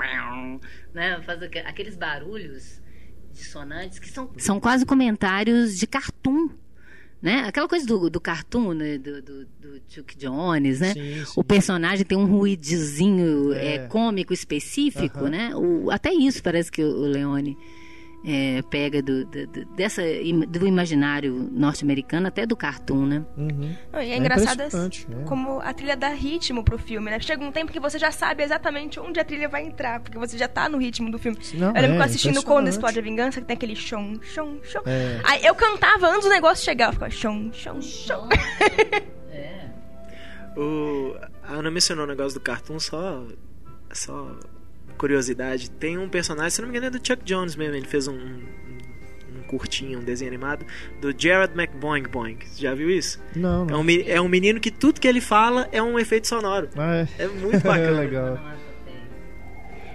Speaker 2: né? faz aqueles barulhos dissonantes que são, são quase comentários de cartoon. Né? Aquela coisa do, do cartoon, né? do, do, do Chuck Jones, né? Sim, sim. O personagem tem um ruidizinho é. É, cômico específico, né? O, até isso parece que o Leone é, pega do, do, dessa, do imaginário norte-americano até do cartoon, né?
Speaker 1: Uhum.
Speaker 4: e é, é engraçado assim, né? como a trilha dá ritmo pro filme, né? Chega um tempo que você já sabe exatamente onde a trilha vai entrar, porque você já tá no ritmo do filme. Não, eu lembro é, que eu assistindo Quando Explode a Vingança, que tem aquele chão, chão, chão. É. Aí eu cantava antes do negócio chegar, eu ficava chão, chão, chão.
Speaker 3: é. O, a Ana mencionou o negócio do cartoon, só, só curiosidade, tem um personagem, se não me engano é do Chuck Jones mesmo, ele fez um, um, um curtinho, um desenho animado, do Jared McBoing Boing. Já viu isso?
Speaker 1: Não, não.
Speaker 3: É um, é um menino que tudo que ele fala é um efeito sonoro.
Speaker 1: Ah,
Speaker 3: é. é muito bacana.
Speaker 1: é legal.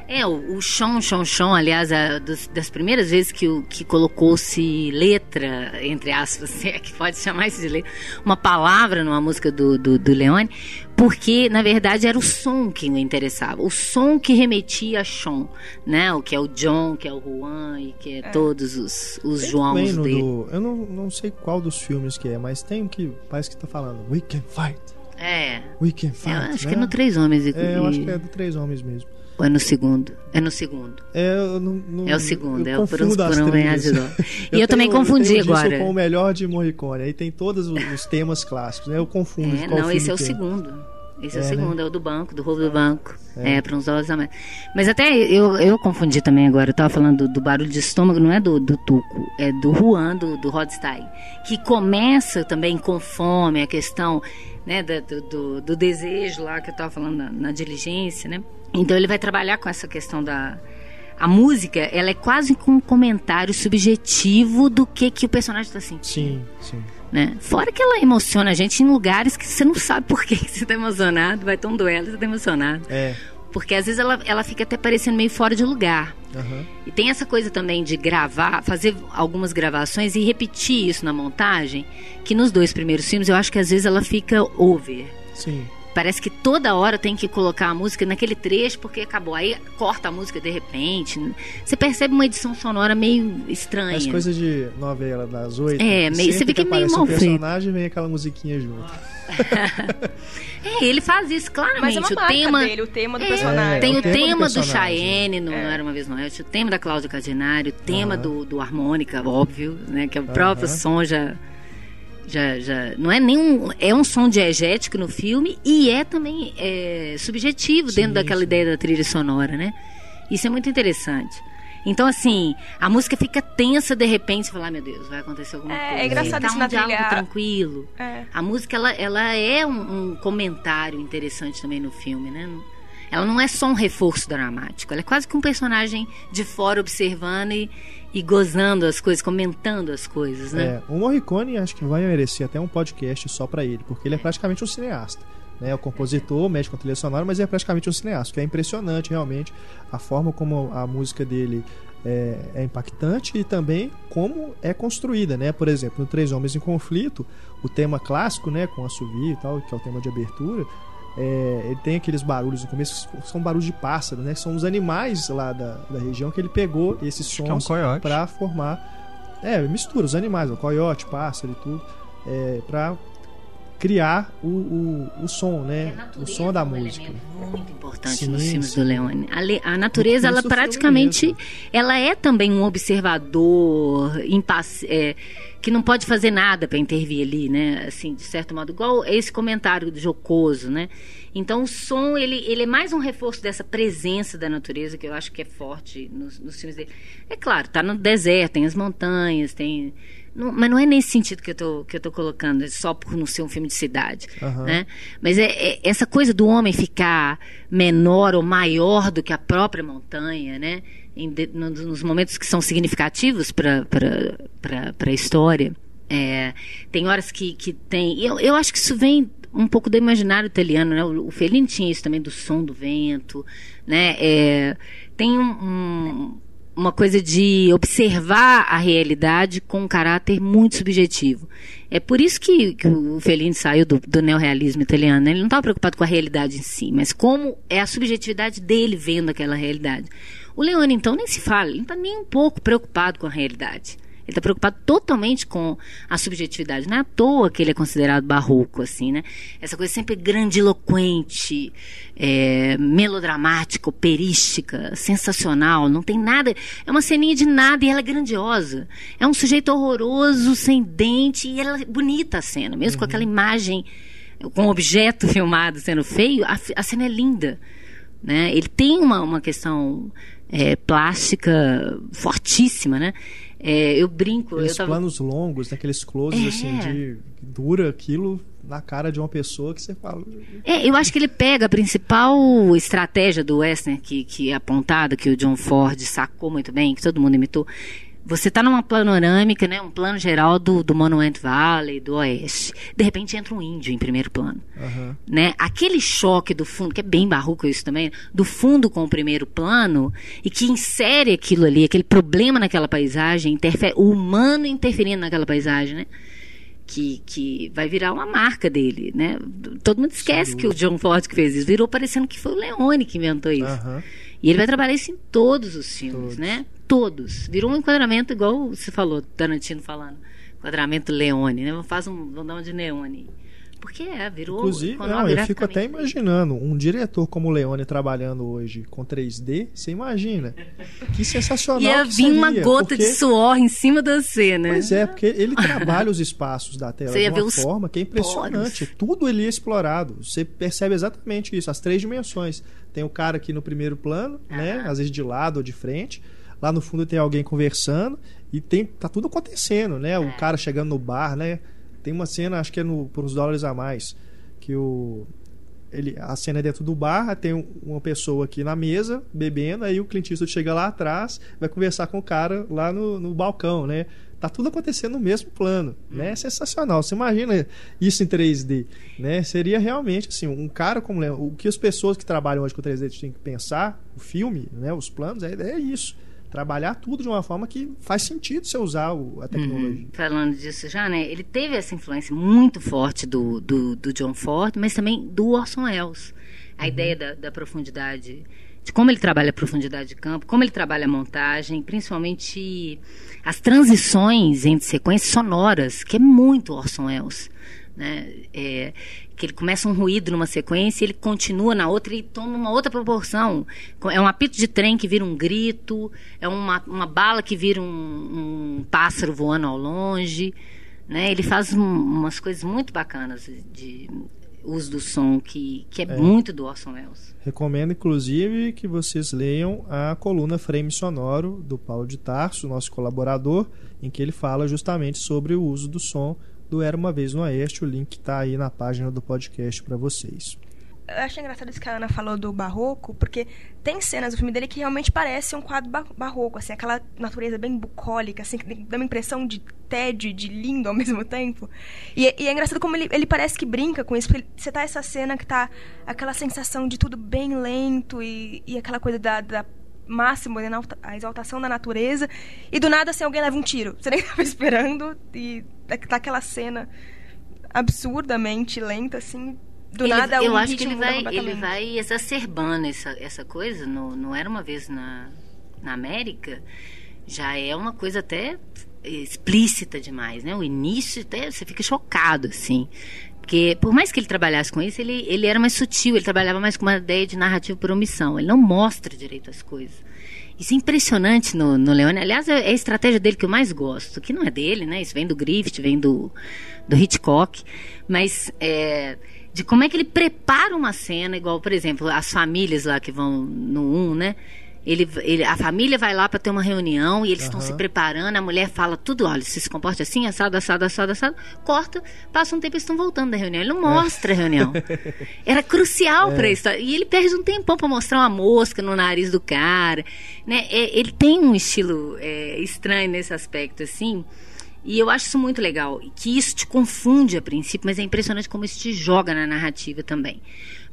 Speaker 2: É, o, o chão, chão, chão, aliás, a, dos, das primeiras vezes que, que colocou-se letra, entre aspas, se é que pode chamar isso de letra, uma palavra numa música do, do, do Leone, porque, na verdade, era o som que o interessava, o som que remetia a chão, né? O que é o John, que é o Juan e que é, é. todos os, os Joãos dele. Do,
Speaker 1: eu não, não sei qual dos filmes que é, mas tem um que parece que tá falando We Can Fight.
Speaker 2: É.
Speaker 1: We Can Fight. Eu
Speaker 2: acho
Speaker 1: né?
Speaker 2: que é no Três Homens. E,
Speaker 1: é, eu acho que é do Três Homens mesmo.
Speaker 2: Ou é no segundo? É no segundo.
Speaker 1: É, não, não,
Speaker 2: é o segundo, é o por, um dó. E eu, eu também confundi
Speaker 1: eu
Speaker 2: agora.
Speaker 1: com o melhor de Morricone. Aí tem todos os, os temas clássicos, né? Eu confundo.
Speaker 2: É, não, esse é o é. segundo. Esse é, é o né? segundo, né? é o do banco, do roubo do banco. É, é para uns olhos a mais. Mas até eu, eu confundi também agora. Eu tava falando do, do barulho de estômago, não é do, do Tuco, é do Juan, do, do Rodstein. Que começa também com fome, a questão né, do, do, do desejo lá que eu tava falando na, na diligência, né? Então ele vai trabalhar com essa questão da a música, ela é quase com um comentário subjetivo do que que o personagem está sentindo.
Speaker 1: Sim, sim.
Speaker 2: Né? Fora que ela emociona a gente em lugares que você não sabe por que você está emocionado, vai ter um duelo e você está emocionado.
Speaker 1: É.
Speaker 2: porque às vezes ela, ela fica até parecendo meio fora de lugar.
Speaker 1: Aham.
Speaker 2: E tem essa coisa também de gravar, fazer algumas gravações e repetir isso na montagem, que nos dois primeiros filmes eu acho que às vezes ela fica over.
Speaker 1: Sim.
Speaker 2: Parece que toda hora tem que colocar a música naquele trecho porque acabou. Aí corta a música de repente. Você percebe uma edição sonora meio estranha.
Speaker 1: As coisas de novela das oito.
Speaker 2: É, meio- você fica
Speaker 1: que
Speaker 2: meio
Speaker 1: um
Speaker 2: mal feito.
Speaker 1: personagem vem aquela musiquinha junto.
Speaker 2: É, ele faz isso claramente.
Speaker 4: Mas é uma
Speaker 2: o tema
Speaker 4: dele, o tema do
Speaker 2: É,
Speaker 4: personagem.
Speaker 2: Tem
Speaker 1: É,
Speaker 2: o,
Speaker 1: o tema do
Speaker 2: tema do,
Speaker 1: personagem.
Speaker 2: Cheyenne, no
Speaker 4: É.
Speaker 2: Não Era Uma Vez No Oeste, o tema da Cláudia Cardinari, o tema
Speaker 1: Aham.
Speaker 2: do, do harmônica, óbvio, né? Que é o próprio
Speaker 1: Aham.
Speaker 2: som já, já, já... Não é nenhum... É um som diegético no filme e é também é, subjetivo
Speaker 1: Sim,
Speaker 2: dentro daquela
Speaker 1: sim.
Speaker 2: ideia da trilha sonora, né? Isso é muito interessante. Então, assim, a música fica tensa de repente, você fala, "Ai, meu Deus, vai acontecer alguma
Speaker 4: É,
Speaker 2: coisa.
Speaker 4: é engraçado
Speaker 2: tá
Speaker 4: isso
Speaker 2: um
Speaker 4: na
Speaker 2: diálogo
Speaker 4: trilha.
Speaker 2: tranquilo.
Speaker 4: É.
Speaker 2: A música, ela, ela é um, um comentário interessante também no filme, né? Ela não é só um reforço dramático. Ela é quase que um personagem de fora observando e, e gozando as coisas, comentando as coisas, né?
Speaker 1: É, o Morricone acho que vai merecer até um podcast só pra ele, porque ele é praticamente um cineasta. Né, o compositor, mexe com a trilha sonora, mas é praticamente um cineasta, que é impressionante realmente a forma como a música dele é, é impactante e também como é construída, né? Por exemplo, no Três Homens em Conflito, o tema clássico, né, com assovio e tal, que é o tema de abertura, é, ele tem aqueles barulhos no começo, que são barulhos de pássaro, né? São os animais lá da, da região que ele pegou esses
Speaker 5: que é um
Speaker 1: sons para formar. É, mistura os animais, o coiote, pássaro e tudo, é, para criar o, o, o som, né? o som da música.
Speaker 2: elemento muito importante
Speaker 1: Sim,
Speaker 2: nos filmes
Speaker 1: sim.
Speaker 2: do Leone. A, le- a natureza, ela praticamente, ela é também um observador impaci- é, que não pode fazer nada para intervir ali, né? Assim, de certo modo, igual esse comentário do jocoso, né? Então o som ele, ele é mais um reforço dessa presença da natureza que eu acho que é forte nos, nos filmes dele. É claro, tá no deserto, tem as montanhas, tem não- mas não é nesse sentido que eu tô, que eu tô colocando, é só por não ser um filme de cidade.
Speaker 1: Aham.
Speaker 2: Né? Mas é, é essa coisa do homem ficar menor ou maior do que a própria montanha, né? Em no- nos momentos que são significativos para a história. É, tem horas que, que tem. Eu, eu acho que isso vem um pouco do imaginário italiano, né? O, o Fellini tinha isso também do som do vento, né? É, tem um- um- uma coisa de observar a realidade com um caráter muito subjetivo. É por isso que, que o Fellini saiu do, do neorrealismo italiano. Ele não estava preocupado com a realidade em si, mas como é a subjetividade dele vendo aquela realidade. O Leone, então, nem se fala, ele não está nem um pouco preocupado com a realidade. Ele está preocupado totalmente com a subjetividade. Não é à toa que ele é considerado barroco, assim, né? Essa coisa sempre grandiloquente, é, melodramática, operística, sensacional. Não tem nada. É uma ceninha de nada e ela é grandiosa. É um sujeito horroroso, sem dente, e ela é bonita a cena, mesmo com aquela imagem, com o objeto filmado sendo feio, a, a cena é linda. Né? Ele tem uma, uma questão é, plástica fortíssima, né? É, eu brinco,
Speaker 1: Aqueles
Speaker 2: eu tava...
Speaker 1: planos longos, né? aqueles closes
Speaker 2: É.
Speaker 1: assim de dura aquilo na cara de uma pessoa que você fala.
Speaker 2: É, eu acho que ele pega a principal estratégia do Western que, que é apontada, que o John Ford sacou muito bem, que todo mundo imitou. Você está numa panorâmica, né, um plano geral do, do Monument Valley, do Oeste. De repente entra um índio em primeiro plano.
Speaker 1: Aham.
Speaker 2: né? Aquele choque do fundo, que é bem barroco isso também, do fundo com o primeiro plano, e que insere aquilo ali, aquele problema naquela paisagem, interfere, o humano interferindo naquela paisagem, né? Que, que vai virar uma marca dele, né? Todo mundo esquece que o John Ford que fez isso, virou parecendo que foi o Leone que inventou isso.
Speaker 1: Aham.
Speaker 2: E ele vai trabalhar isso em todos os filmes,
Speaker 1: Todos.
Speaker 2: né? Todos. Virou um enquadramento igual você falou, Tarantino falando. Enquadramento Leone, né? Faz um, vamos dar uma de Leone. Porque é, virou.
Speaker 1: Inclusive, não, eu fico até
Speaker 2: imaginando.
Speaker 1: um diretor como o Leone trabalhando hoje com 3D, você imagina. Que sensacional.
Speaker 2: Ia vir uma gota
Speaker 1: porque-
Speaker 2: de suor em cima você, né?
Speaker 1: Pois é, porque ele trabalha os espaços da tela de uma forma que é impressionante. Tudo ali é explorado. Você percebe exatamente isso, as três dimensões. Tem o cara aqui no primeiro plano, né? Às vezes de lado ou de frente. Lá no fundo tem alguém conversando e tem tá tudo acontecendo, né?
Speaker 2: É.
Speaker 1: O cara chegando no bar, né? Tem uma cena, acho que é no, por uns dólares a mais, que o ele, a cena é dentro do bar, tem um- uma pessoa aqui na mesa bebendo, aí o Clint Eastwood chega lá atrás, vai conversar com o cara lá no, no balcão, né? tá tudo acontecendo no mesmo plano, né? É sensacional. Você imagina isso em 3D, né? Seria realmente assim, um cara como o que as pessoas que trabalham hoje com 3D têm que pensar, o filme, né, os planos, é, é isso trabalhar tudo de uma forma que faz sentido você usar o, a tecnologia. Uhum.
Speaker 2: Falando disso já, né? Ele teve essa influência muito forte do, do, do John Ford, mas também do Orson Welles. A uhum. ideia da, da profundidade de como ele trabalha a profundidade de campo, como ele trabalha a montagem, principalmente as transições entre sequências sonoras, que é muito Orson Welles. Né? É, que ele começa um ruído numa sequência, ele continua na outra e toma uma outra proporção. É um apito de trem que vira um grito, é uma, uma bala que vira um, um pássaro voando ao longe. Né? Ele faz um, umas coisas muito bacanas de uso do som, que, que é, é, muito do Orson Welles.
Speaker 1: Recomendo, inclusive, que vocês leiam a coluna Frame Sonoro do Paulo de Tarso, nosso colaborador, em que ele fala justamente sobre o uso do som do Era Uma Vez no Oeste. O link está aí na página do podcast para vocês.
Speaker 4: Eu achei engraçado isso que a Ana falou do barroco, porque tem cenas do filme dele que realmente parece um quadro barroco, assim, aquela natureza bem bucólica, assim, que dá uma impressão de tédio e de lindo ao mesmo tempo. E, e, é engraçado como ele, ele parece que brinca com isso, porque você tá essa cena que tá aquela sensação de tudo bem lento e, e aquela coisa da, da máximo, né, a exaltação da natureza, e do nada, assim, alguém leva um tiro. Você nem estava esperando, e tá aquela cena absurdamente lenta, assim, do
Speaker 2: ele,
Speaker 4: nada
Speaker 2: Eu acho que ele vai, ele vai exacerbando essa, essa coisa, no, não era uma vez na, na América, já é uma coisa até explícita demais, né? O início até você fica chocado, assim. Porque, por mais que ele trabalhasse com isso, ele, ele era mais sutil, ele trabalhava mais com uma ideia de narrativa por omissão. Ele não mostra direito as coisas. Isso é impressionante no, no Leone. Aliás, é a estratégia dele que eu mais gosto, que não é dele, né? Isso vem do Griffith, vem do, do Hitchcock. Mas é, de como é que ele prepara uma cena, igual, por exemplo, as famílias lá que vão no 1, né? Ele, ele, a família vai lá para ter uma reunião e eles estão uhum. se preparando. A mulher fala tudo, olha, se se comporta assim, assado, assado, assado, assado. Corta, passa um tempo e estão voltando da reunião. Ele não mostra é. a reunião. Era crucial é. para isso. E ele perde um tempão para mostrar uma mosca no nariz do cara. Né? É, ele tem um estilo é, estranho nesse aspecto, assim. E eu acho isso muito legal. Que isso te confunde a princípio, mas é impressionante como isso te joga na narrativa também.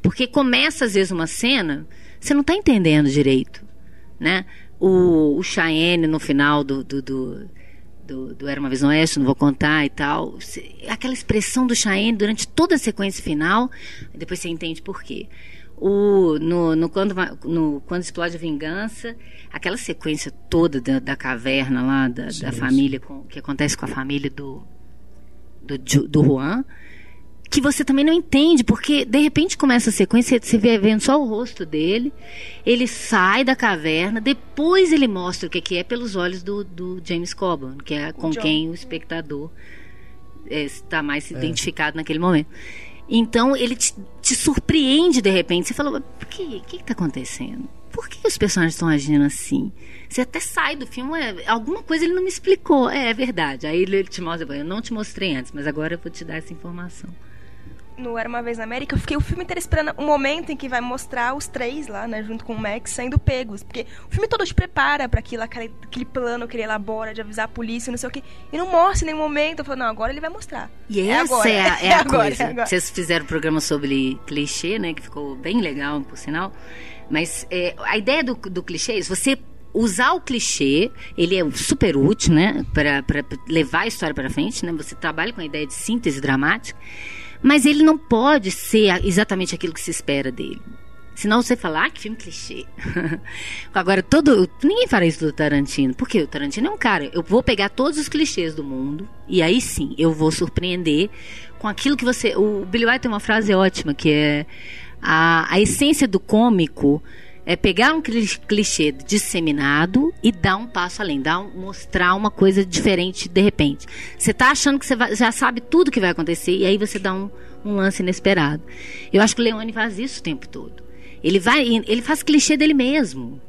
Speaker 2: Porque começa, às vezes, uma cena, você não está entendendo direito né? O, o Cheyenne no final do, do, do, do, do Era Uma Vez no Oeste, não vou contar e tal. Aquela expressão do Cheyenne durante toda a sequência final, depois você entende por quê. O, no, no, quando, no Quando Explode a Vingança, aquela sequência toda da, da caverna lá, da, sim, da família, com, que acontece com a família do, do, do Juan, que você também não entende, porque de repente começa a sequência, você vê vendo só o rosto dele, ele sai da caverna, depois ele mostra o que, que é pelos olhos do, do James Coburn, que é com quem o espectador é, está mais é. identificado naquele momento. Então ele te, te, surpreende de repente, você fala, o que está acontecendo? Por que os personagens estão agindo assim? Você até sai do filme, é, alguma coisa ele não me explicou. É, é verdade. Aí ele te mostra, eu não te mostrei antes, mas agora eu vou te dar essa informação
Speaker 4: no Era Uma Vez na América, eu fiquei o filme inteiro esperando o momento em que vai mostrar os três lá, né, junto com o Max, sendo pegos. Porque o filme todo te prepara para aquilo, aquele, aquele plano que ele elabora de avisar a polícia, não sei o quê. E não mostra em nenhum momento. Eu falo, não, agora ele vai mostrar.
Speaker 2: E é essa agora, é a, é é a agora, coisa. É Vocês fizeram um programa sobre clichê, né, que ficou bem legal, por sinal. Mas é, a ideia do, do clichê é você usar o clichê, ele é super útil, né, para levar a história para frente, né? Você trabalha com a ideia de síntese dramática. Mas ele não pode ser exatamente aquilo que se espera dele. Senão você fala, ah, que filme clichê. Agora, todo. Ninguém fala isso do Tarantino. Porque o Tarantino é um cara. Eu vou pegar todos os clichês do mundo. E aí sim, eu vou surpreender com aquilo que você. O Billy White tem uma frase ótima que é. A, a essência do cômico é pegar um clichê disseminado e dar um passo além, dar um, mostrar uma coisa diferente de repente. Você está achando que você vai, já sabe tudo que vai acontecer e aí você dá um, um lance inesperado. Eu acho que o Leone faz isso o tempo todo. Ele vai, ele faz clichê dele mesmo.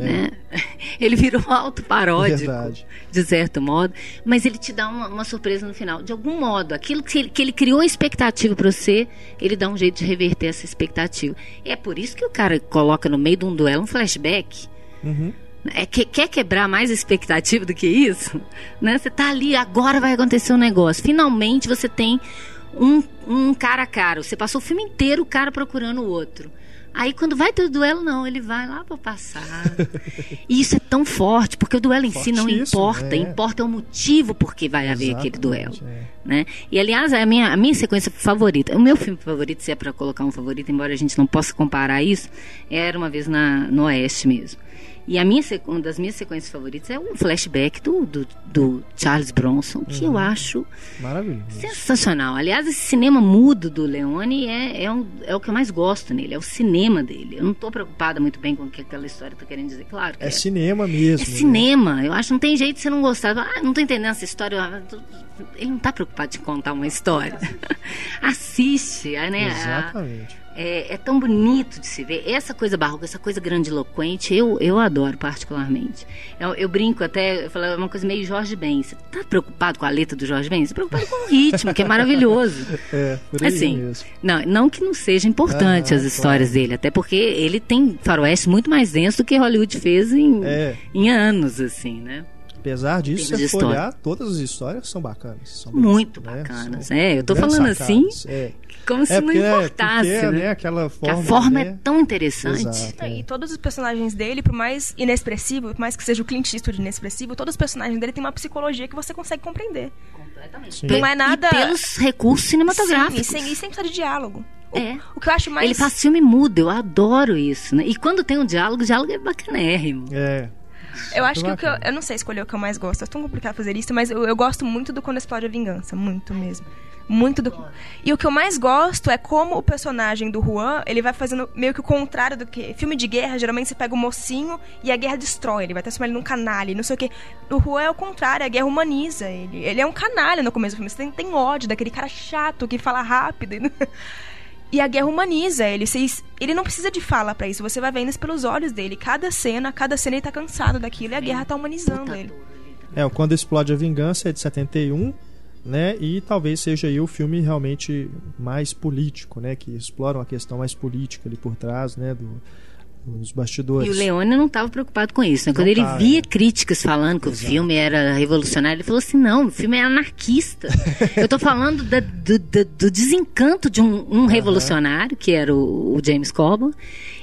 Speaker 2: É. Né? Ele virou auto-paródico, Verdade. de certo modo, mas ele te dá uma, uma, surpresa no final. De algum modo, aquilo que ele, que ele criou expectativa para você, ele dá um jeito de reverter essa expectativa. É por isso que o cara coloca no meio de um duelo um flashback. Uhum. É, que, quer quebrar mais expectativa do que isso? Né? Você tá ali, agora vai acontecer um negócio. Finalmente você tem um, um cara a cara. Você passou o filme inteiro o cara procurando o outro. Aí quando vai ter o duelo, não, ele vai lá para passar. E isso é tão forte, porque o duelo em si não importa, é. importa o motivo por que vai haver aquele duelo. É. Né? E aliás, a minha, a minha sequência favorita, o meu filme favorito, se é para colocar um favorito, embora a gente não possa comparar isso, era uma vez na, no Oeste mesmo. E a minha, uma das minhas sequências favoritas é o flashback do, do, do Charles Bronson, que uhum. eu acho sensacional. Aliás, esse cinema mudo do Leone é, é, um, é, o que eu mais gosto nele, é o cinema dele. Eu não estou preocupada muito bem com o que aquela história está querendo dizer, claro.
Speaker 1: é, é cinema mesmo.
Speaker 2: É né? cinema. Eu acho que não tem jeito de você não gostar. Ah, não estou entendendo essa história. Ele não está preocupado de contar uma história. Assiste, né?
Speaker 1: Exatamente.
Speaker 2: É, é, tão bonito de se ver. Essa coisa barroca, essa coisa grandiloquente, eu, eu adoro particularmente. Eu, eu brinco até, eu falo, é uma coisa meio Jorge Ben. Você tá preocupado com a letra do Jorge Ben? Você tá preocupado com o ritmo, que é maravilhoso.
Speaker 1: É, por aí
Speaker 2: assim,
Speaker 1: mesmo.
Speaker 2: Não, não que não seja importante ah, as histórias claro. dele, até porque ele tem faroeste muito mais denso do que Hollywood fez em, é. em anos, assim, né?
Speaker 1: Apesar disso, se for olhar, todas as histórias são bacanas. São
Speaker 2: muito bem, bacanas. Né? é, eu tô falando sacadas. assim, é. Como se é porque, não importasse. É, porque, né?
Speaker 1: Aquela forma,
Speaker 2: a forma é tão interessante.
Speaker 4: Exato, é. E todos os personagens dele, por mais inexpressivo, por mais que seja o Clint Eastwood inexpressivo, todos os personagens dele têm uma psicologia que você consegue compreender.
Speaker 2: Completamente. Sim. Não é nada... E pelos recursos cinematográficos.
Speaker 4: Sim, e sem, e sem precisar de diálogo.
Speaker 2: É.
Speaker 4: O que eu acho mais.
Speaker 2: Ele faz filme mudo, eu adoro isso. Né? E quando tem um diálogo, o diálogo é bacanérrimo.
Speaker 1: É.
Speaker 4: Eu acho que o que eu, eu não sei escolher o que eu mais gosto. É tão complicado fazer isso, mas eu, eu gosto muito do Quando Explode a Vingança. Muito mesmo. Muito do. E o que eu mais gosto é como o personagem do Juan, ele vai fazendo meio que o contrário do que. Filme de guerra, geralmente você pega o mocinho e a guerra destrói. Ele vai transformar ele num canalha, não sei o que. O Juan é o contrário, a guerra humaniza ele. Ele é um canalha no começo do filme. Você tem, tem ódio daquele cara chato que fala rápido. E a guerra humaniza ele. Ele não precisa de fala para isso. Você vai vendo isso pelos olhos dele. Cada cena, cada cena ele tá cansado daquilo e a guerra tá humanizando ele.
Speaker 1: É, quando explode a vingança é de 71, né? E talvez seja aí o filme realmente mais político, né? Que explora uma questão mais política ali por trás, né? Do, nos bastidores.
Speaker 2: E o Leone não estava preocupado com isso. Né? Quando ele via é. críticas falando que Exato. o filme era revolucionário, ele falou assim: não, o filme é anarquista. Eu estou falando da, do, do, do, desencanto de um, um revolucionário, que era o, o, James Coburn,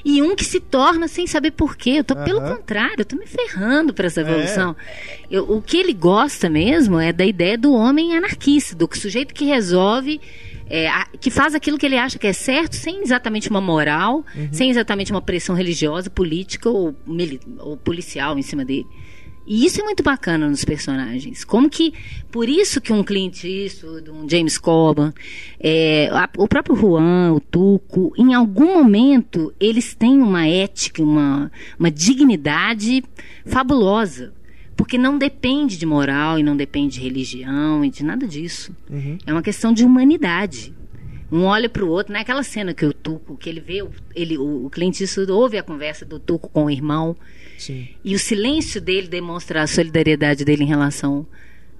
Speaker 2: e um que se torna sem saber porquê. Eu estou pelo contrário, eu estou me ferrando para essa revolução. É. Eu, o que ele gosta mesmo é da ideia do homem anarquista, do sujeito que resolve é, a, que faz aquilo que ele acha que é certo, sem exatamente uma moral, uhum. sem exatamente uma pressão religiosa, política ou, ou policial em cima dele. E isso é muito bacana nos personagens. Como que, por isso que um Clint Eastwood, um James Coburn, é, a, o próprio Juan, o Tuco, em algum momento eles têm uma ética, uma, uma dignidade fabulosa. Porque não depende de moral e não depende de religião e de nada disso. Uhum. É uma questão de humanidade. Um olha para o outro, não é cena que o Tuco, que ele vê, ele, o, o Eastwood ouve a conversa do Tuco com o irmão.
Speaker 1: Sim.
Speaker 2: E o silêncio dele demonstra a solidariedade dele em relação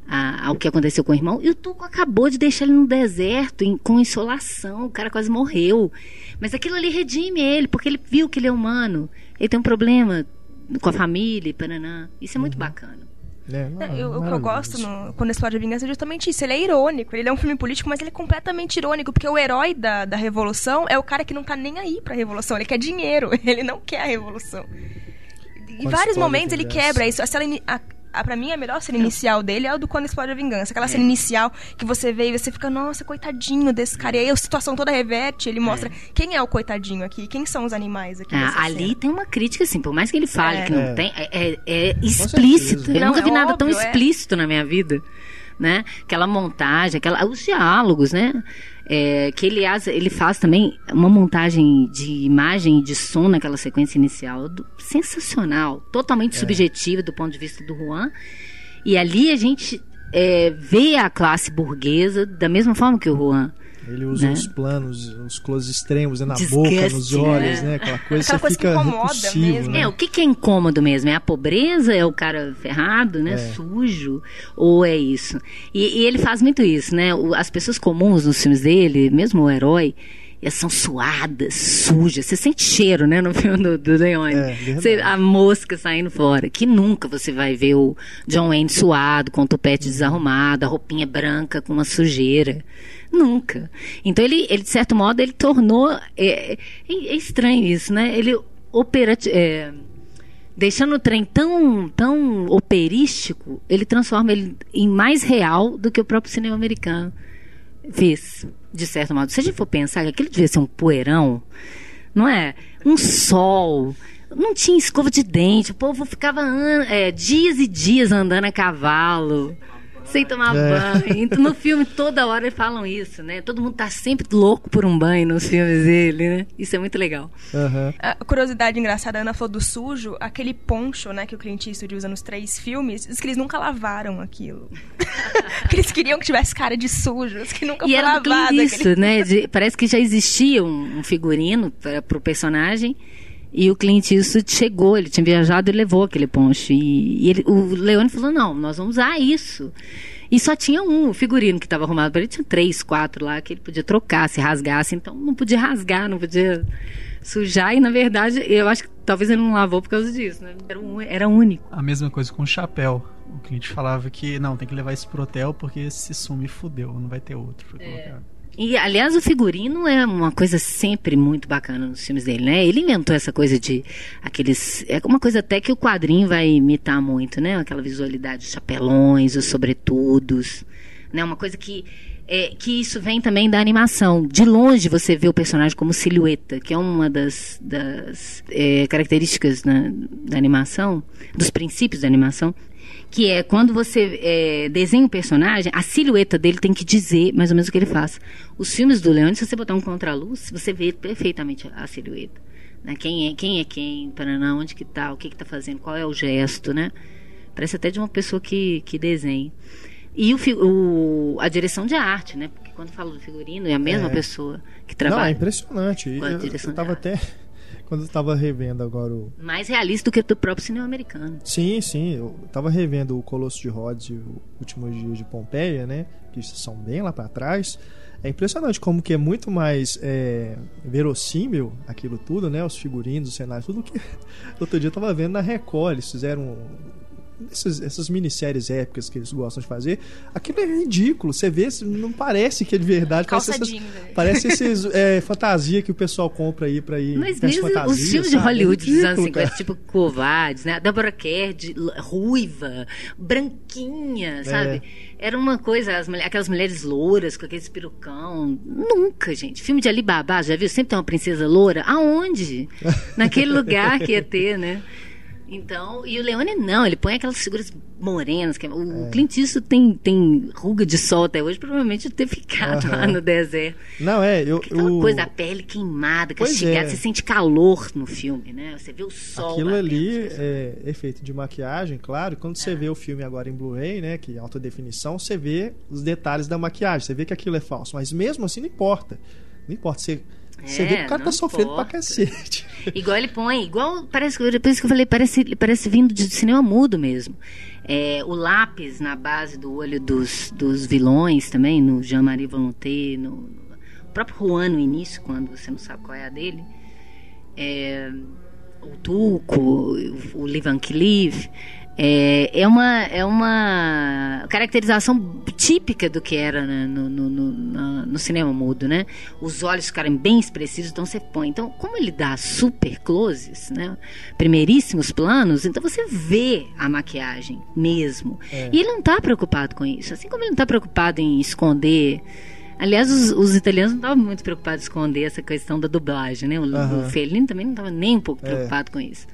Speaker 2: a, ao que aconteceu com o irmão. E o Tuco acabou de deixar ele no deserto, em, com insolação, o cara quase morreu. Mas aquilo ali redime ele, porque ele viu que ele é humano. Ele tem um problema com a família, paraná. Isso é muito uhum. bacana.
Speaker 1: É,
Speaker 4: não, eu, o que eu gosto no, quando explode a vingança é justamente isso. Ele é irônico. Ele é um filme político, mas ele é completamente irônico, porque o herói da, da revolução é o cara que não tá nem aí pra revolução. Ele quer dinheiro, ele não quer a revolução. Em vários momentos ele quebra isso. A, a, a, pra mim, a melhor cena inicial dele é o do Quando Explode a Vingança. Aquela é. cena inicial que você vê e você fica, nossa, coitadinho desse cara. E aí a situação toda reverte, ele mostra é. quem é o coitadinho aqui, quem são os animais aqui.
Speaker 2: Ah, ali cena. tem uma crítica, assim, por mais que ele fale é. que não é. tem, é, é, é explícito. Eu não, nunca vi nada óbvio, tão explícito na minha vida. Né? Aquela montagem, aquela, os diálogos, né? É, que ele, ele faz também uma montagem de imagem e de som naquela sequência inicial do, sensacional, totalmente é. subjetiva do ponto de vista do Juan. E ali a gente é, vê a classe burguesa da mesma forma que o Juan.
Speaker 1: Ele usa né? os planos, os close extremos né? na boca, nos olhos, né? Aquela coisa, Aquela coisa fica que incomoda mesmo. Né?
Speaker 2: É, o que, que, é incômodo mesmo? É a pobreza? É o cara ferrado, né? É. Sujo? Ou é isso? E, e, ele faz muito isso, né? As pessoas comuns nos filmes dele, mesmo o herói, elas são suadas, sujas. Você sente cheiro, né, no filme do, do Leone.
Speaker 1: É,
Speaker 2: Você- a mosca saindo fora. Que nunca você vai ver o John Wayne suado, com o topete desarrumado, a roupinha branca com uma sujeira. Nunca. Então ele, ele de certo modo, ele tornou. É, é- é estranho isso, né? Ele operati é, deixando o trem tão, tão operístico, ele transforma ele em mais real do que o próprio cinema americano fez, de certo modo. Se a gente for pensar que aquilo devia ser um poeirão, não é? Um sol. Não tinha escova de dente. O povo ficava é, dias e dias andando a cavalo. Sem tomar
Speaker 1: É.
Speaker 2: banho. Então, no filme, toda hora eles falam isso, né? Todo mundo tá sempre louco por um banho nos filmes dele, né? Isso é muito legal.
Speaker 1: Aham.
Speaker 4: A curiosidade engraçada, a Ana falou do sujo, aquele poncho, né, que o Clint Eastwood usa nos três filmes, diz que eles nunca lavaram aquilo. Porque eles queriam que tivesse cara de sujo, que nunca
Speaker 2: E
Speaker 4: foi
Speaker 2: era do
Speaker 4: lavado.
Speaker 2: Clint
Speaker 4: aquele-
Speaker 2: né? De- parece que já existia um, um figurino para pro personagem. E o Clint Eastwood chegou, ele tinha viajado e levou aquele poncho. E, e ele- o Leone falou: não, nós vamos usar isso. E só tinha um, o figurino que estava arrumado para ele, tinha três, quatro lá que ele podia trocar, se rasgasse. Então não podia rasgar, não podia sujar. E na verdade, eu acho que talvez ele não lavou por causa disso, né? Era, um- era único.
Speaker 5: A mesma coisa com o chapéu. O cliente falava que não, tem que levar isso pro hotel porque se sumir fudeu, não vai ter outro pra colocar.
Speaker 2: E, aliás, o figurino é uma coisa sempre muito bacana nos filmes dele, né? Ele inventou essa coisa de aqueles. É uma coisa até que o quadrinho vai imitar muito, né? Aquela visualidade dos chapelões, os sobretudos. Né? Uma coisa que. É, que isso vem também da animação. De longe você vê o personagem como silhueta, que é uma das, das é, características né, da animação, dos princípios da animação, que é quando você é, desenha um personagem, a silhueta dele tem que dizer mais ou menos o que ele faz. Os filmes do Leone, se você botar um contraluz, você vê perfeitamente a silhueta. Né? Quem é quem, é quem Paraná, onde que tá, o que que tá fazendo, qual é o gesto, né? Parece até de uma pessoa que, que desenha. E o, o- a direção de arte, né? Porque quando falo do figurino, é a mesma
Speaker 1: É.
Speaker 2: pessoa que
Speaker 1: Não, é
Speaker 2: trabalha.
Speaker 1: impressionante. Eu,
Speaker 2: direção
Speaker 1: eu tava
Speaker 2: de
Speaker 1: até. Quando eu tava revendo agora o.
Speaker 2: Mais realista do que do próprio cinema americano.
Speaker 1: Sim, sim. Eu tava revendo o Colosso de Rhodes e o Últimos Dias de Pompeia, né? Que são bem lá pra trás. É impressionante como que é muito mais é, verossímil aquilo tudo, né? Os figurinos, os cenários, tudo que outro dia eu tava vendo na Record. Eles fizeram essas, essas minisséries épicas que eles gostam de fazer. Aquilo é ridículo. Você vê, não parece que é de verdade. Parece
Speaker 4: Calça
Speaker 1: essas,
Speaker 4: jeans. né?
Speaker 1: parece esses é, fantasia que o pessoal compra aí pra ir.
Speaker 2: Mas mesmo os
Speaker 1: fantasias,
Speaker 2: filmes de
Speaker 1: sabe? É
Speaker 2: Hollywood dos anos
Speaker 1: ridículo,
Speaker 2: 50,
Speaker 1: cara.
Speaker 2: tipo Covardes, né? A Deborah Kerr, de, ruiva, branquinha, sabe? Era uma coisa, as mulher- aquelas mulheres louras com aquele perucão. Nunca, gente. Filme de Alibaba, já viu? Sempre tem uma princesa loura. Aonde? Naquele lugar que ia ter, né? Então, e o Leone não, ele põe aquelas figuras morenas. Que, o Clint Eastwood tem, tem ruga de sol até hoje, provavelmente ter ficado lá
Speaker 1: Aham.
Speaker 2: no deserto.
Speaker 1: Não, é, eu.
Speaker 2: Aquela coisa da pele queimada, castigada,
Speaker 1: é.
Speaker 2: você sente calor no filme, né? Você vê o sol.
Speaker 1: Aquilo
Speaker 2: batendo
Speaker 1: ali é efeito de maquiagem, claro. Quando você vê o filme agora em Blu-ray, né, que é alta definição, você vê os detalhes da maquiagem, você vê que aquilo é falso. Mas mesmo assim não importa. Não importa. Você, você
Speaker 2: É,
Speaker 1: vê que o cara
Speaker 2: não
Speaker 1: tá sofrendo
Speaker 2: importa.
Speaker 1: pra cacete.
Speaker 2: Igual ele põe, igual parece por isso que eu falei, parece, parece vindo de cinema mudo mesmo. É, o lápis na base do olho dos, dos vilões também, no Jean-Marie Volonté, no, no próprio Juan no início, quando você não sabe qual é a dele. É, o Tuco, o, o Lee Van Cleef. É, é, uma, é uma caracterização típica do que era né, no, no, no, no cinema mudo, né? Os olhos ficarem bem expressivos, então você põe. Então, como ele dá super closes, né? Primeiríssimos planos, então você vê a maquiagem mesmo.
Speaker 1: É.
Speaker 2: E ele não está preocupado com isso. Assim como ele não está preocupado em esconder. Aliás, os, os italianos não estavam muito preocupados em esconder essa questão da dublagem, né? O,
Speaker 1: Aham.
Speaker 2: o Fellini também não estava nem um pouco
Speaker 1: É.
Speaker 2: preocupado com isso.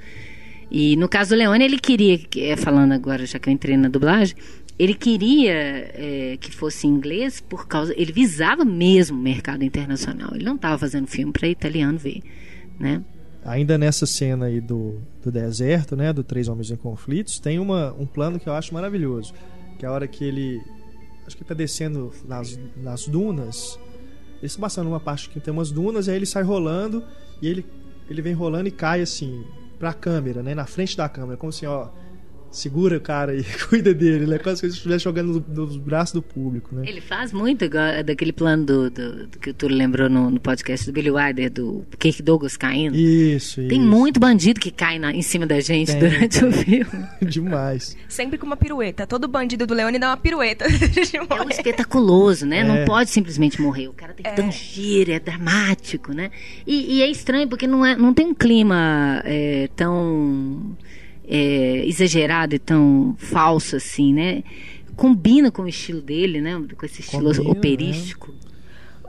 Speaker 2: E no caso do Leone, ele queria, que- é, falando agora, já que eu entrei na dublagem, ele queria é, que fosse inglês por causa. Ele visava mesmo o mercado internacional. Ele não estava fazendo filme para italiano ver, né?
Speaker 1: Ainda nessa cena aí do, do deserto, né, do Três Homens em Conflitos, tem uma, um plano que eu acho maravilhoso. Que é a hora que ele. Acho que ele tá descendo nas, nas dunas. Ele está passando numa parte que tem umas dunas, e aí ele sai rolando, e ele, ele vem rolando e cai assim, pra câmera, né? Na frente da câmera, como assim, ó. Segura o cara e cuida dele, né? Quase que ele estivesse jogando nos braços do público, né?
Speaker 2: Ele faz muito daquele plano do, do, do que o Túlio lembrou no, no, podcast do Billy Wilder, do Kirk Douglas caindo.
Speaker 1: Isso,
Speaker 2: Tem
Speaker 1: isso.
Speaker 2: muito bandido que cai na, em cima da gente tem, durante tem. o filme.
Speaker 1: Demais.
Speaker 4: Sempre com uma pirueta. Todo bandido do Leone dá uma pirueta.
Speaker 2: é um espetaculoso, né? É. Não pode simplesmente morrer. O cara tem que é. dar um giro, é dramático, né? E, e, é estranho porque não, é, não tem um clima é, tão é, exagerado e tão falso assim, né? Combina com o estilo dele, né? Com esse estilo Combina, operístico. Né?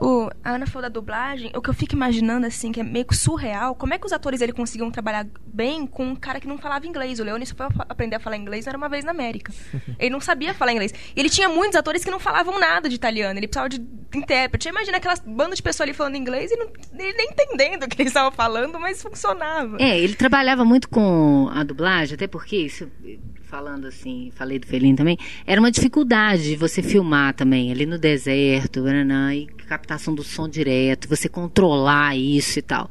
Speaker 4: O, a Ana falou da dublagem, o que eu fico imaginando, assim, que é meio surreal, como é que os atores ele conseguiam trabalhar bem com um cara que não falava inglês? O Leone só foi aprender a falar inglês era uma vez na América. Ele não sabia falar inglês. E ele tinha muitos atores que não falavam nada de italiano, ele precisava de intérprete. Imagina aquelas bandas de pessoas ali falando inglês e não, ele nem entendendo o que eles estavam falando, mas funcionava.
Speaker 2: É, ele trabalhava muito com a dublagem, até porque isso falando assim, falei do Felino também, era uma dificuldade você filmar também, ali no deserto, e captação do som direto, você controlar isso e tal.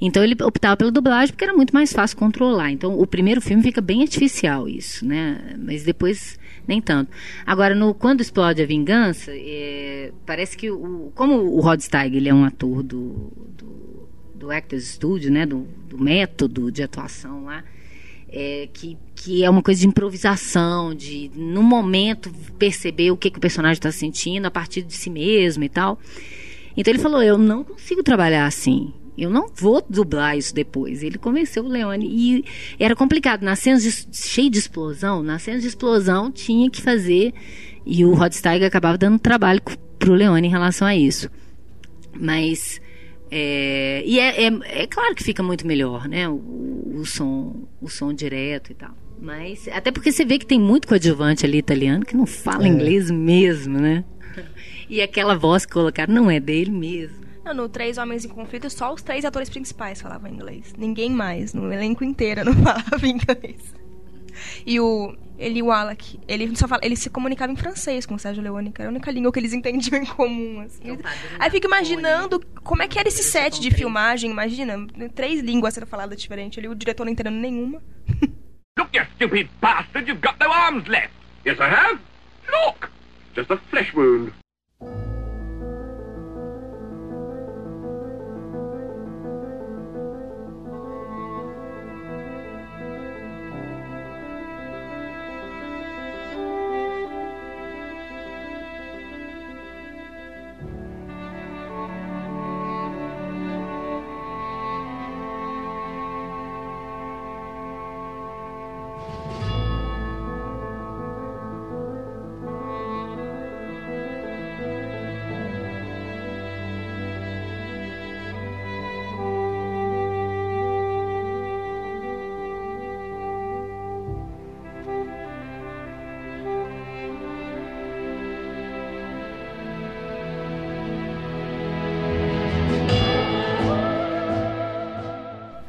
Speaker 2: Então ele optava pela dublagem porque era muito mais fácil controlar. Então o primeiro filme fica bem artificial isso, né? Mas depois nem tanto. Agora, no Quando Explode a Vingança, é, parece que o, como o Rod Steiger ele é um ator do, do, do Actors Studio, né? Do, do método de atuação lá, é, que, que é uma coisa de improvisação, de no momento perceber o que, que o personagem está sentindo a partir de si mesmo e tal. Então ele falou: Eu não consigo trabalhar assim. Eu não vou dublar isso depois. Ele convenceu o Leone. E era complicado. Nas cenas de, cheio de explosão, nas cenas de explosão tinha que fazer. E o Rod Steiger acabava dando trabalho para o Leone em relação a isso. Mas é, e é, é, é, claro que fica muito melhor, né? O, o, som, o som direto e tal. Mas até porque você vê que tem muito coadjuvante ali italiano que não fala é. inglês mesmo, né? E aquela voz que colocaram não é dele mesmo.
Speaker 4: Não, no Três Homens em Conflito, só os três atores principais falavam inglês. Ninguém mais. No elenco inteiro não falava inglês. E o ele o Alec, ele só fala, ele se comunicava em francês com o Sérgio Leone, que era a única língua que eles entendiam em comum. Assim. Então, Aí fico imaginando como é que era esse set de filmagem, imagina, três línguas sendo faladas diferentes, ali o diretor não entendendo nenhuma. Look, you stupid bastard, you've got no arms left. Yes, I have. Look, just a flesh wound.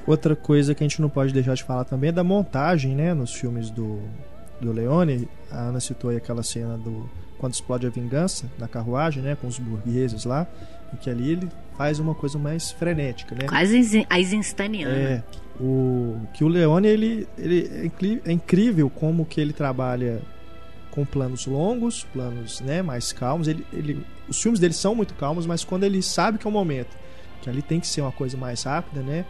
Speaker 1: Outra coisa que a gente não pode deixar de falar também é da montagem, né, nos filmes do, do Leone. A Ana citou aí aquela cena do quando explode a vingança na carruagem, né, com os burgueses lá, e que ali ele faz uma coisa mais frenética, né?
Speaker 2: Quase Eisensteiniana.
Speaker 1: É, o que o Leone ele, ele é, é incrível como que ele trabalha com planos longos, planos, né, mais calmos. Ele, ele, os filmes dele são muito calmos, mas quando ele sabe que é o momento, que ali tem que ser uma coisa mais rápida, né?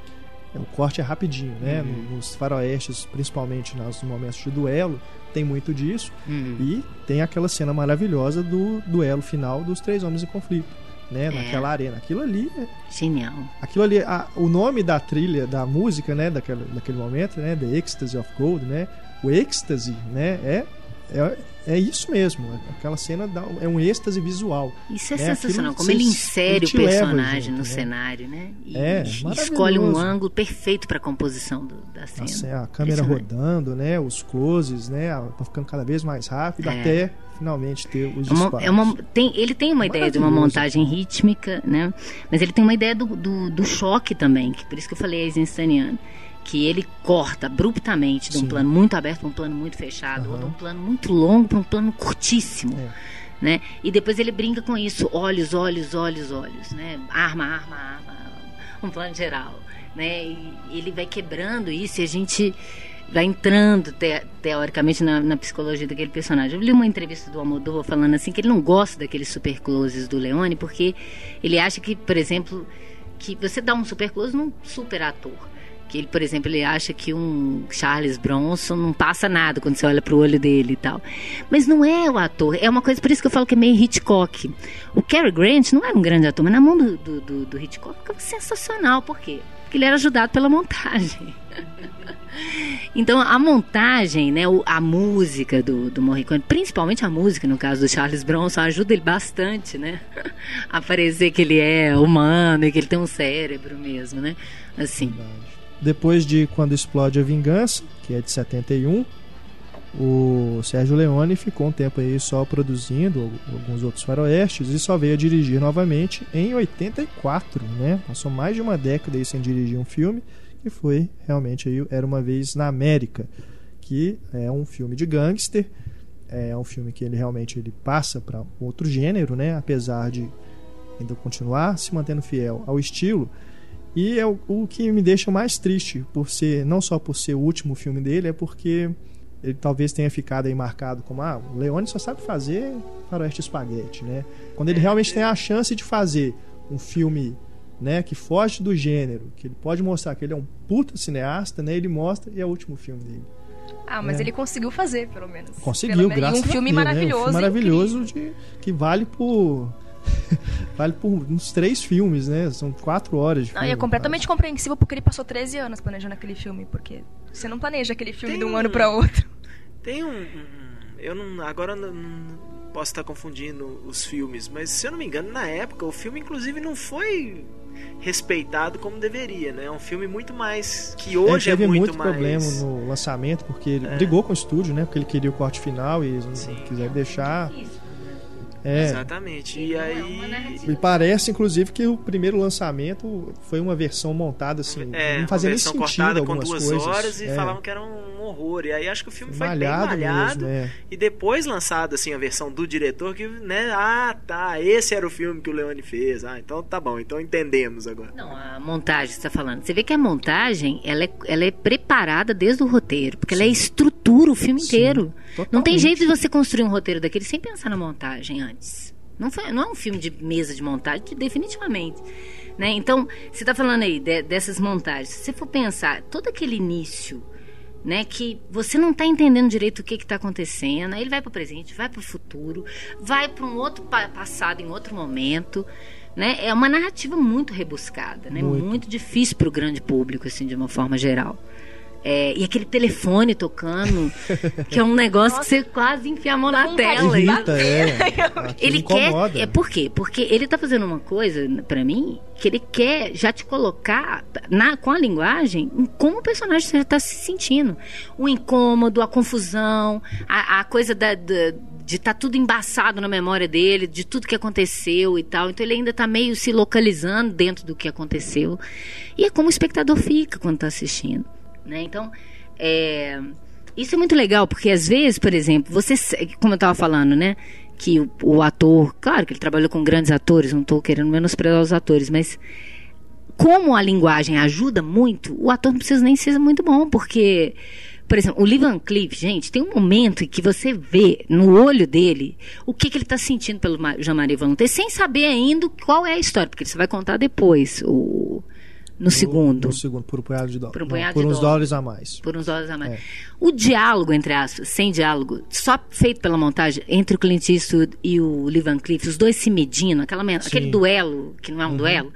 Speaker 1: O corte é rapidinho, né? Uhum. Nos faroestes, principalmente nos momentos de duelo, tem muito disso. Uhum. E tem aquela cena maravilhosa do duelo final dos três homens em conflito. Né, é. naquela arena. Aquilo ali é.
Speaker 2: Genial.
Speaker 1: Aquilo ali, a, o nome da trilha, da música, né, daquela, daquele momento, né, The Ecstasy of Gold, né, o êxtase, né, é, é é isso mesmo. Aquela cena dá, é um êxtase visual.
Speaker 2: Isso é, é sensacional. Como ele insere ele o personagem junto, no né? cenário, né? E, é, escolhe um ângulo perfeito para a composição do, da cena. Assim,
Speaker 1: a câmera rodando, né? Os closes, né? Tá ficando cada vez mais rápido é. até finalmente ter os
Speaker 2: disparos. É uma, tem, ele tem uma ideia de uma montagem rítmica, né? Mas ele tem uma ideia do, do, do choque também, que por isso que eu falei Eisensteiniano que ele corta abruptamente de um Sim. plano muito aberto para um plano muito fechado, uhum. ou de um plano muito longo para um plano curtíssimo. É. Né? E depois ele brinca com isso, olhos, olhos, olhos, olhos, né? Arma, arma, arma, um plano geral, né? E ele vai quebrando isso e a gente vai entrando te, teoricamente na, na, psicologia daquele personagem. Eu li uma entrevista do Almodóvar falando assim que ele não gosta daqueles super closes do Leone porque ele acha que, por exemplo, que você dá um super close num super ator. Que ele, por exemplo, ele acha que um Charles Bronson não passa nada quando você olha pro olho dele e tal. Mas não é o ator, é uma coisa, por isso que eu falo que é meio Hitchcock. O Cary Grant não era um grande ator, mas na mão do, do, do, do Hitchcock ficava sensacional. Por quê? Porque ele era ajudado pela montagem. Então a montagem, né, a música do, do Morricone, principalmente a música no caso do Charles Bronson, ajuda ele bastante, né, a parecer que ele é humano e que ele tem um cérebro mesmo, né, assim.
Speaker 1: Depois de Quando Explode a Vingança, que é de 71, o Sérgio Leone ficou um tempo aí só produzindo alguns outros faroestes e só veio a dirigir novamente em 84, né? Passou mais de uma década aí sem dirigir um filme que foi realmente aí Era Uma Vez na América, que é um filme de gangster, é um filme que ele realmente ele passa para outro gênero, né? Apesar de ainda continuar se mantendo fiel ao estilo. E é o, o que me deixa mais triste por ser não só por ser o último filme dele, é porque ele talvez tenha ficado aí marcado como ah, o Leone só sabe fazer faroeste espaguete, né? Quando ele realmente tem a chance de fazer um filme né, que foge do gênero, que ele pode mostrar que ele é um puta cineasta, né, ele mostra e é o último filme dele.
Speaker 4: Ah, mas é. ele conseguiu fazer, pelo menos.
Speaker 1: Conseguiu,
Speaker 4: pelo
Speaker 1: graças
Speaker 4: menos. um filme
Speaker 1: a Deus,
Speaker 4: maravilhoso. Né? Um
Speaker 1: filme maravilhoso de, que vale por vale por uns três filmes, né? São quatro horas de filme.
Speaker 4: Não, e é completamente quase. compreensível porque ele passou 13 anos planejando aquele filme, porque você não planeja aquele filme tem de um ano para outro.
Speaker 3: Tem um, eu não agora não, posso estar confundindo os filmes, mas se eu não me engano, na época o filme inclusive não foi respeitado como deveria, né? É um filme muito mais que hoje é,
Speaker 1: teve
Speaker 3: é muito,
Speaker 1: muito
Speaker 3: mais...
Speaker 1: problema no lançamento porque ele é. brigou com o estúdio, né? Porque ele queria o corte final e eles
Speaker 3: Sim.
Speaker 1: não quiseram deixar.
Speaker 3: É. Exatamente. E aí.
Speaker 1: Me parece, inclusive, que o primeiro lançamento foi uma versão montada assim.
Speaker 3: É,
Speaker 1: não fazia nem
Speaker 3: sentido.
Speaker 1: cortada
Speaker 3: com
Speaker 1: duas
Speaker 3: coisas.
Speaker 1: horas
Speaker 3: e
Speaker 1: é.
Speaker 3: falavam que era um horror. E aí acho que o filme foi
Speaker 1: malhado
Speaker 3: bem malhado.
Speaker 1: Mesmo, é.
Speaker 3: E depois lançado assim a versão do diretor que, né? Ah, tá. Esse era o filme que o Leone fez. Ah, então tá bom. Então entendemos agora.
Speaker 2: Não, a montagem você tá falando. Você vê que a montagem ela é, ela é preparada desde o roteiro, porque Sim. ela é estrutura o filme Sim, inteiro. Totalmente. Não tem jeito de você construir um roteiro daquele sem pensar na montagem antes. Não, foi, não é um filme de mesa de montagem, definitivamente. Né? Então, você está falando aí de, dessas montagens. Se você for pensar, todo aquele início, né, que você não está entendendo direito o que está acontecendo, aí ele vai para o presente, vai para o futuro, vai para um outro pa passado em outro momento. Né? É uma narrativa muito rebuscada, né? muito, muito difícil para o grande público, assim, de uma forma geral. É, e aquele telefone tocando, que é um negócio Nossa. que você quase enfia a mão na tela.
Speaker 1: Irrita, é.
Speaker 2: ele quer. É, por quê? Porque ele tá fazendo uma coisa, para mim, que ele quer já te colocar na, com a linguagem em como o personagem você tá se sentindo. O incômodo, a confusão, a, a coisa da, da de estar tá tudo embaçado na memória dele, de tudo que aconteceu e tal. Então ele ainda está meio se localizando dentro do que aconteceu. E é como o espectador fica quando está assistindo. Né? Então, é, isso é muito legal, porque às vezes, por exemplo, você, como eu estava falando, né? Que o, o, ator, claro que ele trabalhou com grandes atores, não estou querendo menosprezar os atores, mas como a linguagem ajuda muito, o ator não precisa nem ser muito bom, porque, por exemplo, o Lee Van Cleef, gente, tem um momento em que você vê no olho dele o que, que ele está sentindo pelo Jean-Marie Volonté, sem saber ainda qual é a história, porque você vai contar depois. O, no segundo.
Speaker 1: No segundo, por um punhado de dólares.
Speaker 2: Por, um punhado
Speaker 1: por
Speaker 2: de
Speaker 1: uns dólares. a mais.
Speaker 2: Por uns dólares a mais. É. O diálogo, entre aspas, sem diálogo, só feito pela montagem entre o Clint Eastwood e o Lee Van Cleef, os dois se medindo, aquela, aquele duelo, que não é um uhum. duelo,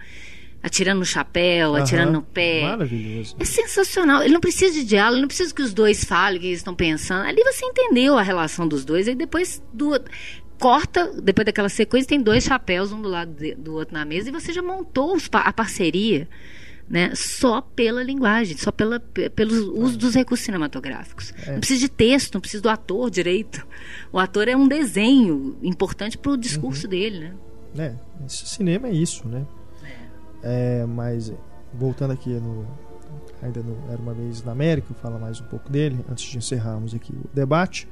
Speaker 2: atirando no chapéu, uhum. atirando no pé.
Speaker 1: Maravilhoso.
Speaker 2: É sensacional. Ele não precisa de diálogo, ele não precisa que os dois falem o que eles estão pensando. Ali você entendeu a relação dos dois, aí depois do corta, depois daquela sequência, tem dois chapéus, um do lado de, do outro na mesa, e você já montou os, a parceria né? Só pela linguagem, só pela, pelo uso dos recursos cinematográficos. É. Não precisa de texto, não precisa do ator direito. O ator é um desenho importante para o discurso uhum. dele, né?
Speaker 1: É, esse cinema é isso, né? É. é. mas voltando aqui no ainda no era uma vez na América, fala mais um pouco dele antes de encerrarmos aqui o debate.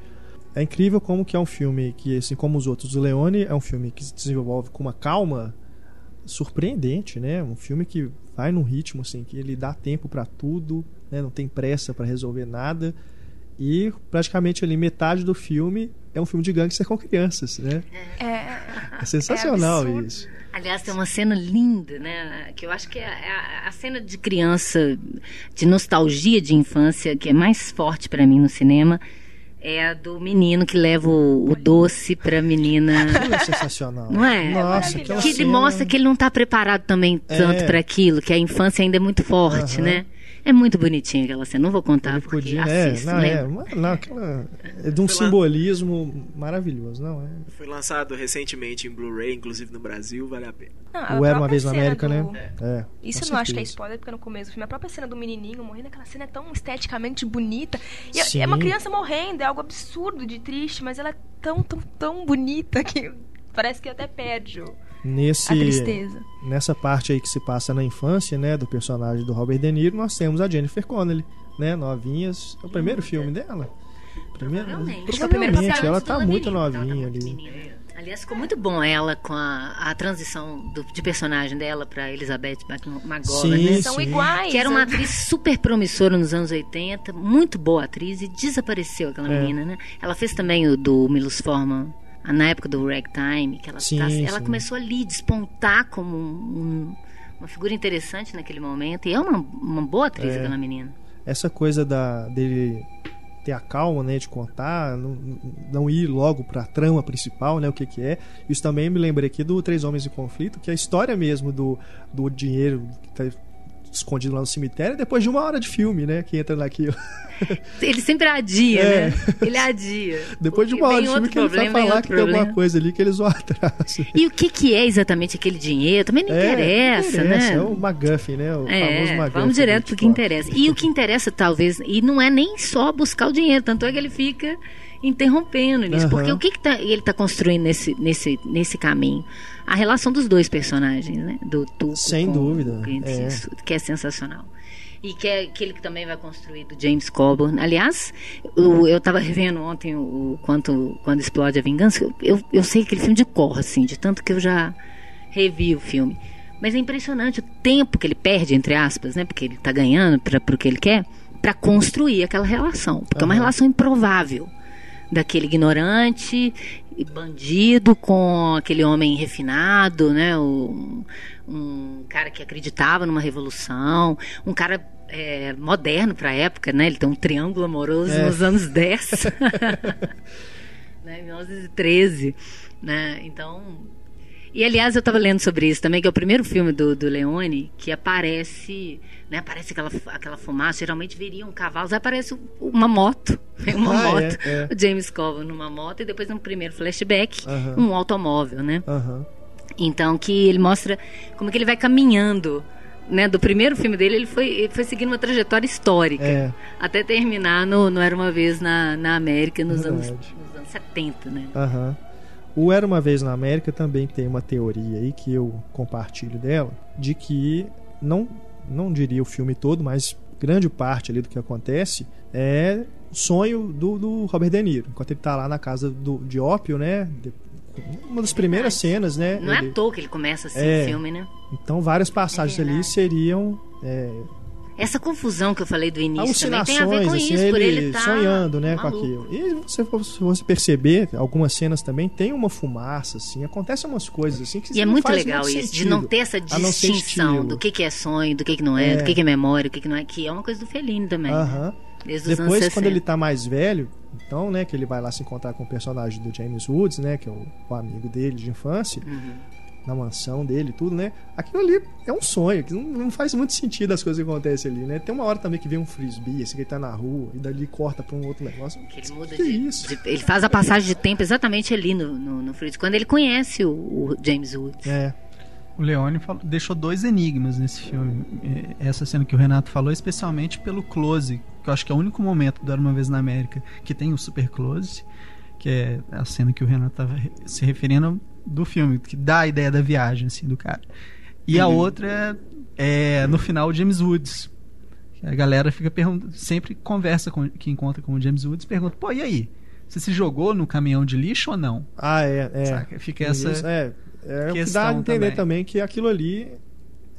Speaker 1: É incrível como que é um filme que, assim como os outros do Leone, é um filme que se desenvolve com uma calma surpreendente, né? Um filme que vai num ritmo assim que ele dá tempo para tudo, né? Não tem pressa para resolver nada e praticamente ali metade do filme é um filme de gangster com crianças, né?
Speaker 4: É,
Speaker 1: É sensacional
Speaker 4: absurdo.
Speaker 1: isso.
Speaker 2: Aliás, tem uma cena linda, né? Que eu acho que é a, a cena de criança, de nostalgia de infância, que é mais forte pra mim no cinema, é a do menino que leva o, o doce pra menina.
Speaker 1: Aquilo é sensacional.
Speaker 2: Não é?
Speaker 1: Nossa,
Speaker 4: É
Speaker 2: Que ele mostra que ele não tá preparado também tanto
Speaker 1: É.
Speaker 2: pra aquilo, que a infância ainda é muito forte,
Speaker 1: Aham.
Speaker 2: né? É muito bonitinho aquela cena. Não vou contar
Speaker 1: Ele
Speaker 2: porque
Speaker 1: podia, é, não, é, uma- não, aquela, é de um
Speaker 3: Foi lá-
Speaker 1: simbolismo maravilhoso, não é?
Speaker 3: Foi lançado recentemente em Blu-ray, inclusive no Brasil, vale a pena.
Speaker 4: Não, a
Speaker 1: O Era uma vez na América,
Speaker 4: do-
Speaker 1: né? É.
Speaker 4: Isso eu não acho que é spoiler, porque no começo do filme. A própria cena do menininho morrendo, aquela cena é tão esteticamente bonita. E é-
Speaker 1: Sim.
Speaker 4: é uma criança morrendo, é algo absurdo de triste, mas ela é tão, tão, tão bonita que parece que até perde o-
Speaker 1: Nesse,
Speaker 4: a tristeza.
Speaker 1: nessa parte aí que se passa na infância, né, do personagem do Robert De Niro, nós temos a Jennifer Connelly, né, novinhas. É o primeiro filme dela? Primeiro,
Speaker 2: Provavelmente.
Speaker 4: É
Speaker 1: provavelmente,
Speaker 4: papel
Speaker 1: ela tá muito
Speaker 2: tá
Speaker 1: novinha ali.
Speaker 2: Aliás, ficou muito bom ela com a, a transição do- de personagem dela pra Elizabeth McGovern,
Speaker 1: Sim,
Speaker 2: né?
Speaker 4: São
Speaker 1: sim.
Speaker 4: iguais.
Speaker 2: Que era uma
Speaker 4: né?
Speaker 2: atriz super promissora nos anos 80, muito boa atriz, e desapareceu aquela
Speaker 1: É.
Speaker 2: menina, né? Ela fez também o do Milos Forman, na época do Ragtime, que ela,
Speaker 1: Sim,
Speaker 2: tá- ela
Speaker 1: sim.
Speaker 2: começou ali a despontar como um- uma figura interessante naquele momento, e é uma, uma boa atriz
Speaker 1: É.
Speaker 2: aquela menina.
Speaker 1: Essa coisa da, dele ter a calma, né, de contar, não, não ir logo pra trama principal, né, o que que é. Isso também me lembrei aqui do Três Homens em Conflito, que é a história mesmo do, do dinheiro que tá escondido lá no cemitério, depois de uma hora de filme, né, que entra naquilo.
Speaker 2: Ele sempre adia,
Speaker 1: É.
Speaker 2: né? Ele adia.
Speaker 1: Depois de uma hora de filme que ele vai
Speaker 2: problema,
Speaker 1: falar que tem alguma
Speaker 2: problema.
Speaker 1: coisa ali que eles vão atrás.
Speaker 2: E o que, que é exatamente aquele dinheiro? Também não
Speaker 1: É,
Speaker 2: interessa, né?
Speaker 1: É o McGuffin, né? O famoso
Speaker 2: É,
Speaker 1: McGuffin.
Speaker 2: vamos direto
Speaker 1: do
Speaker 2: pro que
Speaker 1: Hitchcock.
Speaker 2: interessa. E o que interessa, talvez, e não é nem só buscar o dinheiro, tanto é que ele fica interrompendo nisso.
Speaker 1: Aham.
Speaker 2: Porque o que, que tá- ele está construindo nesse, nesse, nesse caminho? A relação dos dois personagens, né? Do Tuco
Speaker 1: Sem
Speaker 2: com
Speaker 1: dúvida,
Speaker 2: Clint
Speaker 1: é.
Speaker 2: Que é sensacional. E que é aquele que também vai construir do James Coburn. Aliás, o- eu estava revendo ontem o, o quanto, quando explode a vingança. Eu, eu, sei aquele filme de cor, assim, de tanto que eu já revi o filme. Mas é impressionante o tempo que ele perde, entre aspas, né? Porque ele está ganhando para o que ele quer, para construir aquela relação. Porque é uma relação improvável. Daquele ignorante e bandido com aquele homem refinado, né? O- um cara que acreditava numa revolução, um cara é, moderno para a época, né? Ele tem um triângulo amoroso
Speaker 1: É.
Speaker 2: nos anos 10. né, 1913, né? Então, e aliás eu estava lendo sobre isso também, que é o primeiro filme do, do Leone que aparece, né? Aparece aquela aquela fumaça, geralmente viriam cavalos, aparece uma moto, uma
Speaker 1: Ah,
Speaker 2: moto,
Speaker 1: é, é.
Speaker 2: o James Coburn numa moto e depois no primeiro flashback um automóvel, né? Então que ele mostra como que ele vai caminhando, né? Do primeiro filme dele ele foi ele foi seguindo uma trajetória histórica
Speaker 1: É.
Speaker 2: até terminar no, no Era Uma Vez na, na América nos anos, nos anos 70, né?
Speaker 1: Aham. O Era Uma Vez na América também tem uma teoria aí que eu compartilho dela, de que não, não diria o filme todo, mas grande parte ali do que acontece é sonho do, do Robert De Niro, enquanto ele tá lá na casa do, de ópio, né? De- uma das primeiras cenas, né?
Speaker 2: Não é
Speaker 1: ele-
Speaker 2: à toa que ele começa assim
Speaker 1: É.
Speaker 2: o filme, né?
Speaker 1: Então várias passagens
Speaker 2: É
Speaker 1: ali seriam é,
Speaker 2: Essa confusão que eu falei do início também tem a ver com
Speaker 1: assim,
Speaker 2: isso, por
Speaker 1: ele
Speaker 2: ele tá
Speaker 1: sonhando, né, com
Speaker 2: maluco.
Speaker 1: aquilo. E você, se você perceber, algumas cenas também tem uma fumaça, assim, acontecem umas coisas assim que
Speaker 2: E é muito
Speaker 1: faz
Speaker 2: legal
Speaker 1: muito
Speaker 2: isso, de
Speaker 1: sentido,
Speaker 2: não ter essa distinção do que, que é sonho, do que, que não é,
Speaker 1: É.
Speaker 2: do que, que é memória, do que, que não é, que é uma coisa do Fellini também. né?
Speaker 1: Aham. Depois, quando
Speaker 2: 60.
Speaker 1: ele tá mais velho, então, né, que ele vai lá se encontrar com o personagem do James Woods, né, que é o, o amigo dele de infância,
Speaker 2: Uhum.
Speaker 1: Na mansão dele tudo, né? Aquilo ali é um sonho, que não, faz muito sentido as coisas que acontecem ali, né? Tem uma hora também que vem um frisbee, assim, que ele tá na rua, e dali corta pra um outro negócio.
Speaker 2: Que ele muda
Speaker 1: Que
Speaker 2: de,
Speaker 1: isso?
Speaker 2: de- Ele faz a passagem de tempo exatamente ali no, no, no Fritz, quando ele conhece o, o James Woods.
Speaker 1: É,
Speaker 5: O Leone falou- deixou dois enigmas nesse filme. É, Essa cena que o Renato falou, especialmente pelo close, que eu acho que é o único momento do Era Uma Vez na América que tem o super close, que é a cena que o Renato estava se referindo do filme, que dá a ideia da viagem assim, do cara. E a outra é, é no final o James Woods. A galera fica perguntando, sempre conversa com que encontra com o James Woods, pergunta: "Pô, e aí? Você se jogou no caminhão de lixo ou não?
Speaker 1: Ah, é. é.
Speaker 5: Saca? Fica essa.
Speaker 1: É, é o que dá a entender
Speaker 5: também.
Speaker 1: também. que aquilo ali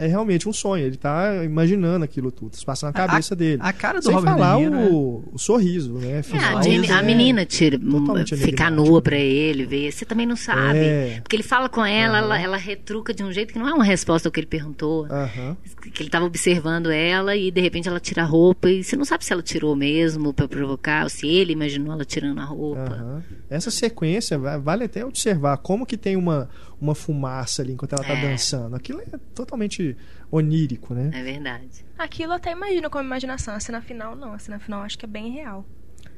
Speaker 1: é realmente um sonho. Ele tá imaginando aquilo tudo. Se passa na cabeça dele.
Speaker 5: A cara do
Speaker 1: Sem
Speaker 5: Robert
Speaker 1: falar
Speaker 5: Niro, é-
Speaker 1: o, o sorriso, né?
Speaker 2: É, a,
Speaker 1: Final,
Speaker 2: Jamie- a
Speaker 1: é
Speaker 2: menina tira,
Speaker 1: totalmente
Speaker 2: fica
Speaker 1: enigmático.
Speaker 2: nua pra ele, ver. Você também não sabe.
Speaker 1: É.
Speaker 2: Porque ele fala com ela, ela, ela retruca de um jeito que não é uma resposta ao que ele perguntou.
Speaker 1: Aham.
Speaker 2: Que ele tava observando ela e de repente ela tira a roupa e você não sabe se ela tirou mesmo pra provocar ou se ele imaginou ela tirando a roupa.
Speaker 1: Aham. Essa sequência va- vale até observar como que tem uma, uma fumaça ali enquanto ela tá
Speaker 2: É.
Speaker 1: dançando. Aquilo é totalmente onírico, né?
Speaker 2: É verdade.
Speaker 4: Aquilo eu até imagino como imaginação. A cena final, não. A cena final eu acho que é bem real.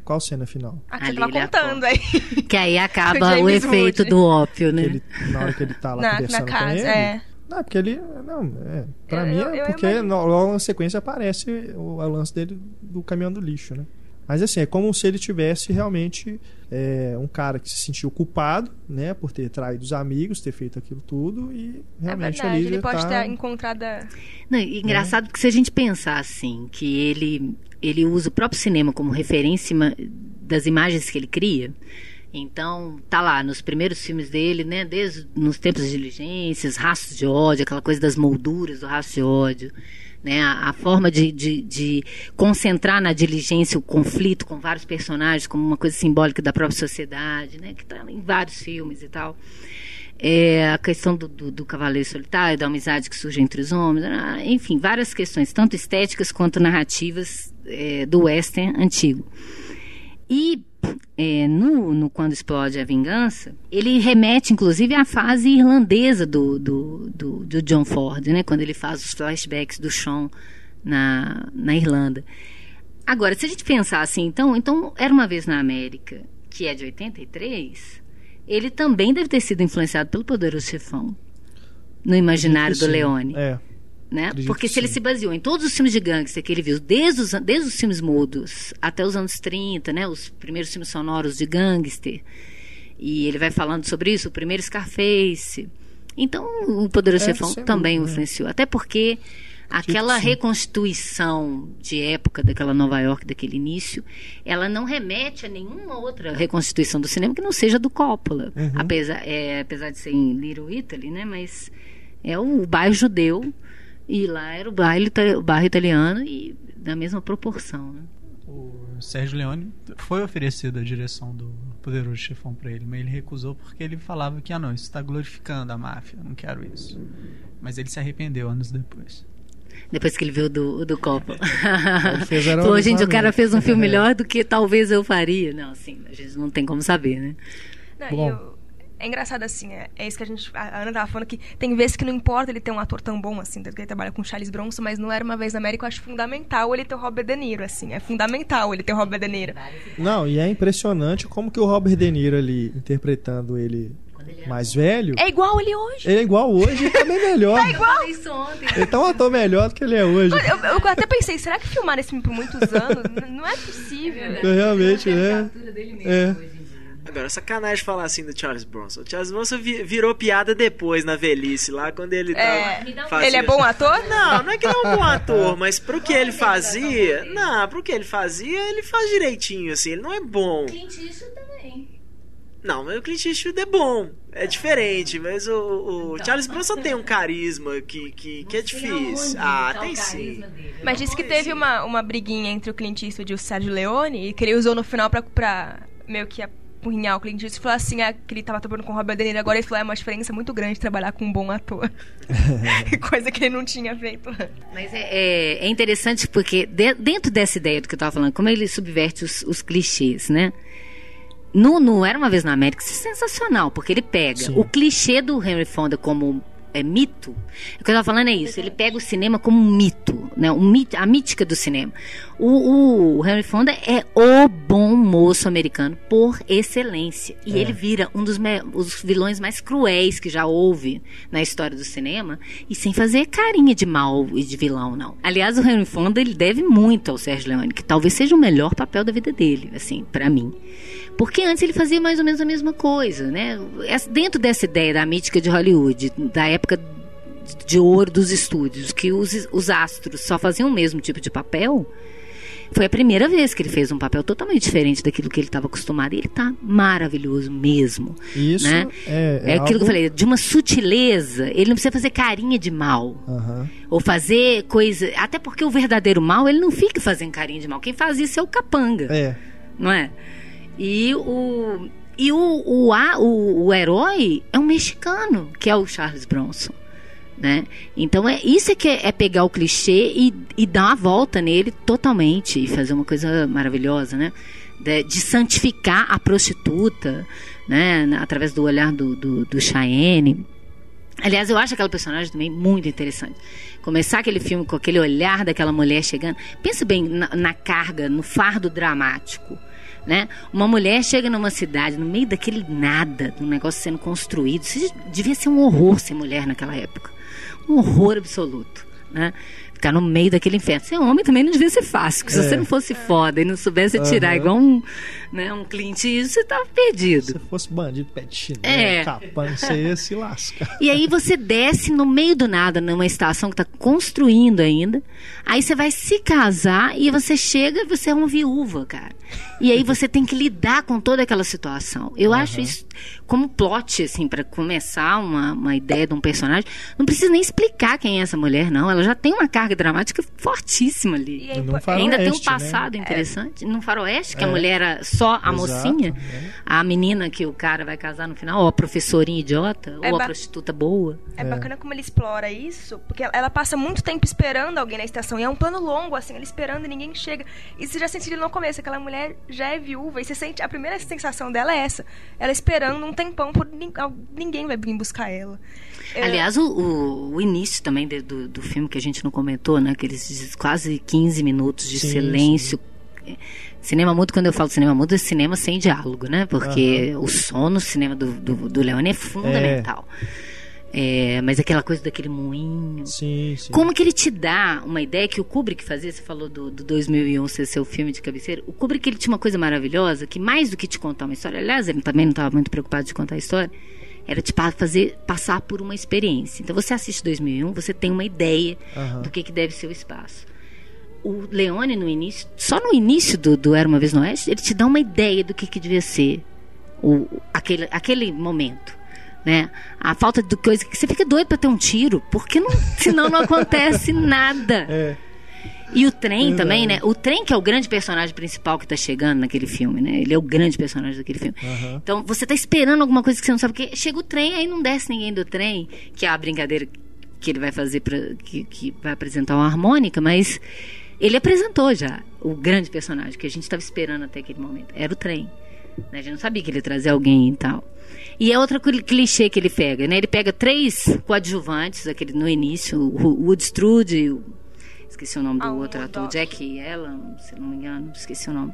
Speaker 1: Qual cena final?
Speaker 4: A que tava
Speaker 2: ele
Speaker 4: contando aí.
Speaker 2: Que aí acaba
Speaker 4: O
Speaker 2: efeito
Speaker 4: Wood.
Speaker 2: do ópio, né?
Speaker 1: Ele- na hora que ele tá lá
Speaker 4: Na,
Speaker 1: conversando
Speaker 4: na
Speaker 1: com
Speaker 4: casa,
Speaker 1: ele.
Speaker 4: é.
Speaker 1: Não, é porque ele. Não, é. Pra
Speaker 4: Eu-
Speaker 1: mim
Speaker 4: eu-
Speaker 1: é
Speaker 4: eu
Speaker 1: porque
Speaker 4: imagino.
Speaker 1: no- logo na sequência aparece o, o lance dele do caminhão do lixo, né? Mas assim, é como se ele tivesse realmente é, um cara que se sentiu culpado, né, por ter traído os amigos, ter feito aquilo tudo e
Speaker 4: É
Speaker 1: realmente
Speaker 4: verdade.
Speaker 1: ali
Speaker 4: Ele pode
Speaker 1: tá...
Speaker 4: ter encontrado. a-
Speaker 2: Não, e engraçado porque se a gente pensar assim, que ele, ele usa o próprio cinema como referência das imagens que ele cria. Então, tá lá, nos primeiros filmes dele, né? Desde nos tempos de diligências, rastros de ódio, aquela coisa das molduras do rastro de ódio. Né, a, a forma de, de, de concentrar na diligência o conflito com vários personagens como uma coisa simbólica da própria sociedade, né, que está em vários filmes e tal. É, a questão do, do, do cavaleiro solitário, da amizade que surge entre os homens, ah, enfim, várias questões, tanto estéticas quanto narrativas é, do western antigo. E é, no, no Quando Explode a Vingança, ele remete, inclusive, à fase irlandesa do, do, do, do John Ford, né? quando ele faz os flashbacks do Sean na, na Irlanda. Agora, se a gente pensar assim, então, então Era Uma Vez na América, que é de 83, ele também deve ter sido influenciado pelo Poderoso Chefão, no imaginário do. Leone
Speaker 1: É.
Speaker 2: né?
Speaker 1: Acredito
Speaker 2: Porque
Speaker 1: que
Speaker 2: se ele
Speaker 1: sim.
Speaker 2: se baseou em todos os filmes de gangster que ele viu, desde os, desde os filmes mudos até os anos 30, né? Os primeiros filmes sonoros de gangster. E ele vai falando sobre isso, o primeiro Scarface. Então, o Poderoso
Speaker 1: É,
Speaker 2: Chefão também
Speaker 1: dúvida, né?
Speaker 2: influenciou. Até porque aquela reconstituição de época daquela Nova York, daquele início, ela não remete a nenhuma outra reconstituição do cinema que não seja do Coppola.
Speaker 1: Uhum.
Speaker 2: Apesar, é, apesar de ser em Little Italy, né? Mas é o bairro judeu e lá era o bairro, ita- o bairro italiano e da mesma proporção, né?
Speaker 5: O Sérgio Leone foi oferecido a direção do Poderoso Chefão pra ele, mas ele recusou porque ele falava que, ah não, isso está glorificando a máfia, não quero isso. Mas ele se arrependeu anos depois.
Speaker 2: Depois que ele viu do, do
Speaker 1: Uma
Speaker 2: Pô, gente, o cara fez um filme melhor do que talvez eu faria. Não, assim, a gente não tem como saber, né?
Speaker 4: Não,
Speaker 1: Bom.
Speaker 4: eu- é engraçado assim, é, é isso que a gente. A Ana tava falando que tem vezes que não importa ele ter um ator tão bom assim, tanto que ele trabalha com Charles Bronson, mas não era uma vez na América, eu acho fundamental ele ter o Robert De Niro, assim. É fundamental ele ter o Robert De Niro.
Speaker 1: Não, e é impressionante como que o Robert De Niro ali, interpretando ele mais velho,
Speaker 4: É igual ele hoje.
Speaker 1: ele é igual hoje e também melhor.
Speaker 2: Eu falei isso ontem.
Speaker 1: Ele tá um ator melhor do que ele é hoje.
Speaker 4: Eu, eu até pensei, será que filmaram esse filme por muitos anos? Não é possível.
Speaker 1: Eu realmente, né? É.
Speaker 3: Agora, sacanagem falar assim do Charles Bronson. O Charles Bronson vi- virou piada depois, na velhice, lá quando ele
Speaker 4: É,
Speaker 3: tava. fazia-
Speaker 4: ele é bom ator?
Speaker 3: Não, não é que ele é um bom ator, mas pro que ele fazia. Não, pro que ele fazia, ele faz direitinho, assim. Ele não é bom.
Speaker 2: Clint Eastwood também.
Speaker 3: Não, mas o Clint Eastwood é bom. É diferente, mas o, o
Speaker 2: Então.
Speaker 3: Charles Bronson tem um carisma que, que, que é difícil. Ah, tem sim.
Speaker 4: Mas disse que teve uma, uma briguinha entre o Clint Eastwood e o Sérgio Leone e que ele usou no final pra, pra meio que apurrinhar o Clint Eastwood e falou assim, ah, que ele tava trabalhando com o Robert De Niro, agora ele falou, é uma diferença muito grande trabalhar com um bom ator. Coisa que ele não tinha feito antes.
Speaker 2: Mas é, é- é interessante porque de- dentro dessa ideia do que eu estava falando, como ele subverte os, os clichês, né? No, no Era Uma Vez na América, isso é sensacional, porque ele pega
Speaker 1: Sim.
Speaker 2: o clichê do Henry Fonda como é, mito. O que eu estava falando é isso, ele pega o cinema como um mito, né? Um mito, a mítica do cinema. O, o Henry Fonda é o bom moço americano por excelência. E
Speaker 1: É.
Speaker 2: ele vira um dos os vilões mais cruéis que já houve na história do cinema e sem fazer carinha de mal e de vilão, não. Aliás, o Henry Fonda ele deve muito ao Sérgio Leone, que talvez seja o melhor papel da vida dele, assim, pra mim. Porque antes ele fazia mais ou menos a mesma coisa, né? Dentro dessa ideia da mítica de Hollywood, da época de ouro dos estúdios, que os, os astros só faziam o mesmo tipo de papel, Foi a primeira vez que ele fez um papel totalmente diferente daquilo que ele estava acostumado. E ele tá maravilhoso mesmo.
Speaker 1: Isso
Speaker 2: né?
Speaker 1: é,
Speaker 2: É, aquilo que
Speaker 1: algo-
Speaker 2: eu falei, de uma sutileza. Ele não precisa fazer carinha de mal.
Speaker 1: Aham.
Speaker 2: Ou fazer coisa. Até porque o verdadeiro mal, ele não fica fazendo carinha de mal. Quem faz isso é o capanga
Speaker 1: É,
Speaker 2: não é? E o e o, o, a- o, o herói é um mexicano, que é o Charles Bronson. Né? Então é isso é que é, é pegar o clichê e, e dar uma volta nele totalmente e fazer uma coisa maravilhosa, né? De, de santificar a prostituta, né? Através do olhar do, do, do Cheyenne. Aliás, eu acho aquela personagem também muito interessante. Começar aquele filme com aquele olhar daquela mulher chegando. Pensa bem na, na carga, no fardo dramático. Né? Uma mulher chega numa cidade, no meio daquele nada, de um negócio sendo construído. Isso devia ser um horror ser mulher naquela época. Um horror absoluto. Né? Ficar no meio daquele inferno. Ser homem também não devia ser fácil. Porque se
Speaker 1: É.
Speaker 2: você não fosse foda e não soubesse atirar
Speaker 1: Aham.
Speaker 2: igual um, né, um Clint Eastwood, você tava perdido.
Speaker 1: se fosse bandido, pé de chinelo,
Speaker 2: É.
Speaker 1: capanga, você ia se lascar.
Speaker 2: E aí você desce no meio do nada, numa estação que está construindo ainda. Aí você vai se casar e você chega e você é uma viúva, cara. E aí você tem que lidar com toda aquela situação. Eu acho isso como plot, assim, para começar uma, uma ideia de um personagem. Não precisa nem explicar quem é essa mulher, não. Ela já tem uma carga dramática fortíssima ali.
Speaker 4: E é impo-
Speaker 1: faroeste,
Speaker 2: Ainda tem um
Speaker 1: né?
Speaker 2: passado interessante. Num faroeste, que a
Speaker 1: É.
Speaker 2: mulher era só a
Speaker 1: Exato,
Speaker 2: mocinha,
Speaker 1: né?
Speaker 2: a menina que o cara vai casar no final, ou a professorinha idiota,
Speaker 4: É
Speaker 2: ou a prostituta boa.
Speaker 4: É bacana como ele explora isso, porque ela- ela passa muito tempo esperando alguém na estação. E é um plano longo, assim, ela esperando e ninguém chega. E você já sentiu no começo, aquela mulher já é viúva. E você sente. A primeira sensação dela é essa. Ela esperando um tempão por ninguém vai vir buscar ela. É,
Speaker 2: Aliás, o, o- o início também de- do, do filme que a gente não comentou, né? Aqueles quase 15 minutos de
Speaker 1: Sim,
Speaker 2: silêncio. Cinema mudo, quando eu falo cinema mudo, é cinema sem diálogo, né? Porque o som no cinema do, do, do Leone é fundamental. É, mas aquela coisa daquele moinho.
Speaker 1: Sim, sim.
Speaker 2: Como que ele te dá uma ideia que o Kubrick fazia? Você falou do, do 2001 ser seu filme de cabeceira. O Kubrick ele tinha uma coisa maravilhosa que mais do que te contar uma história, aliás, ele também não estava muito preocupado de contar a história, era te fazer passar por uma experiência. Então você assiste 2001, você tem uma ideia
Speaker 1: Aham.
Speaker 2: do que, que deve ser o espaço. O Leone no início, só no início do, do Era uma vez no Oeste, ele te dá uma ideia do que, que devia ser o, aquele, aquele momento. Né? A falta de coisa que você fica doido pra ter um tiro, porque não, senão não acontece nada.
Speaker 1: É,
Speaker 2: E o trem também, né? O trem que é o grande personagem principal que tá chegando naquele filme, né? Ele é o grande personagem daquele filme.
Speaker 1: Aham.
Speaker 2: Então você tá esperando alguma coisa que você não sabe o que. Chega o trem, aí não desce ninguém do trem, que é a brincadeira que ele vai fazer para que, que vai apresentar uma harmônica, mas ele apresentou já o grande personagem que a gente estava esperando até aquele momento. Era o trem. Né? A gente não sabia que ele ia trazer alguém e tal. E é outra cli- clichê que ele pega, né? Ele pega três coadjuvantes, aquele no início, o Woodstrude, o Esqueci o nome do
Speaker 4: Ah,
Speaker 2: outro ator. Jack Allen, se não me engano, esqueci o nome.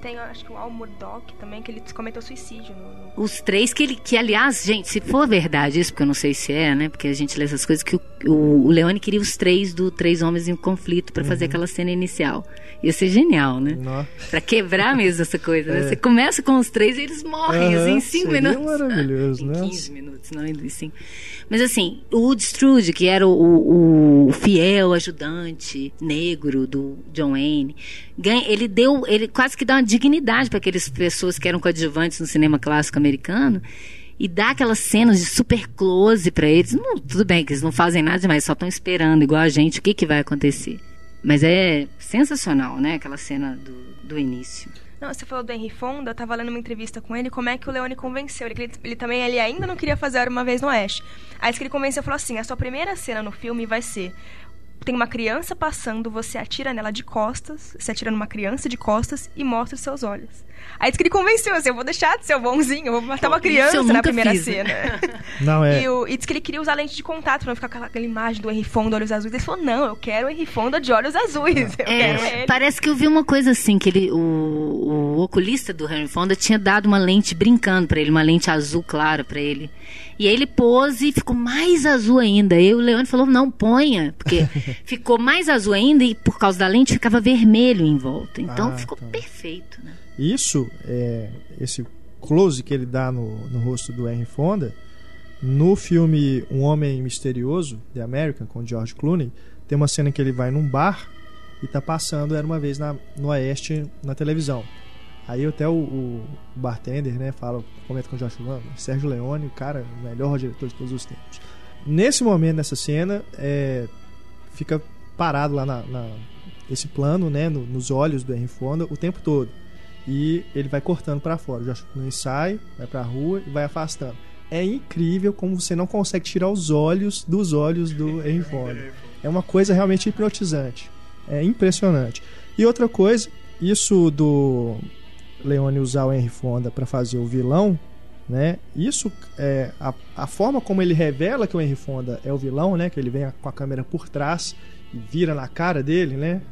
Speaker 4: Tem, acho que o Al Murdoch também, que ele cometeu suicídio. No-
Speaker 2: Os três que ele, que aliás, gente, se for verdade isso, porque eu não sei se é, né? Porque a gente lê essas coisas, que o, o, o Leone queria os três do Três Homens em Conflito pra fazer aquela cena inicial. Ia ser genial, né? Pra quebrar mesmo essa coisa, né?
Speaker 1: É.
Speaker 2: Você começa com os três e eles morrem,
Speaker 1: Aham,
Speaker 2: assim, em cinco
Speaker 1: seria
Speaker 2: minutos.
Speaker 1: maravilhoso,
Speaker 2: em
Speaker 1: né?
Speaker 2: 15 minutos, não em cinco. Mas assim, o Woodstrude, que era o, o- o fiel ajudante negro do John Wayne, ganha, ele deu, ele quase que dá uma dignidade para aquelas pessoas que eram coadjuvantes no cinema clássico americano. E dá aquelas cenas de super close para eles. Não, tudo bem que eles não fazem nada demais, só estão esperando, igual a gente, o que, que vai acontecer. Mas é sensacional, né? Aquela cena do, do início.
Speaker 4: Não, você falou do Henry Fonda, eu tava lendo uma entrevista com ele, como é que o Leone convenceu. Ele, ele, também ele ainda não queria fazer Era Uma Vez no Oeste. Aí que ele convenceu falou assim, a sua primeira cena no filme vai ser... Tem uma criança passando, você atira nela de costas, você atira numa criança de costas e mostra os seus olhos. Aí disse que ele convenceu, assim, eu vou deixar de ser o bonzinho, eu vou matar uma
Speaker 2: Isso eu
Speaker 4: criança na primeira
Speaker 2: fiz.
Speaker 4: cena.
Speaker 1: Não, é.
Speaker 4: E, o, e disse que ele queria usar lente de contato pra não ficar com aquela, aquela imagem do Henry Fonda olhos azuis. Ele falou, não, eu quero o Henry Fonda de olhos azuis. Eu quero
Speaker 2: É,
Speaker 4: ele.
Speaker 2: parece que eu vi uma coisa assim, que ele, o, o oculista do Henry Fonda tinha dado uma lente brincando pra ele, uma lente azul clara pra ele. E aí ele pôs e ficou mais azul ainda. E o Leone falou, não, ponha, porque ficou mais azul ainda e por causa da lente ficava vermelho em volta. Então
Speaker 1: Ah,
Speaker 2: ficou
Speaker 1: tá.
Speaker 2: perfeito, né?
Speaker 1: Isso, é, esse close que ele dá no, no rosto do Henry Fonda, no filme Um Homem Misterioso, The American, com George Clooney, tem uma cena que ele vai num bar e tá passando, era uma vez na, no Oeste, na televisão. Aí até o, o bartender, né, fala, comenta com o Josh Lama, Sérgio Leone, o cara, o melhor diretor de todos os tempos. Nesse momento, nessa cena, é, fica parado lá na, na esse plano, né, no, nos olhos do Henry Fonda o tempo todo. E ele vai cortando para fora. O Josh Clooney sai, vai pra rua e vai afastando. É incrível como você não consegue tirar os olhos dos olhos do Henry Fonda. É uma coisa realmente hipnotizante. É impressionante. E outra coisa, isso do Leone usar o Henry Fonda para fazer o vilão, né? Isso é a, a forma como ele revela que o Henry Fonda é o vilão, né? Que ele vem com a câmera por trás e vira na cara dele, né?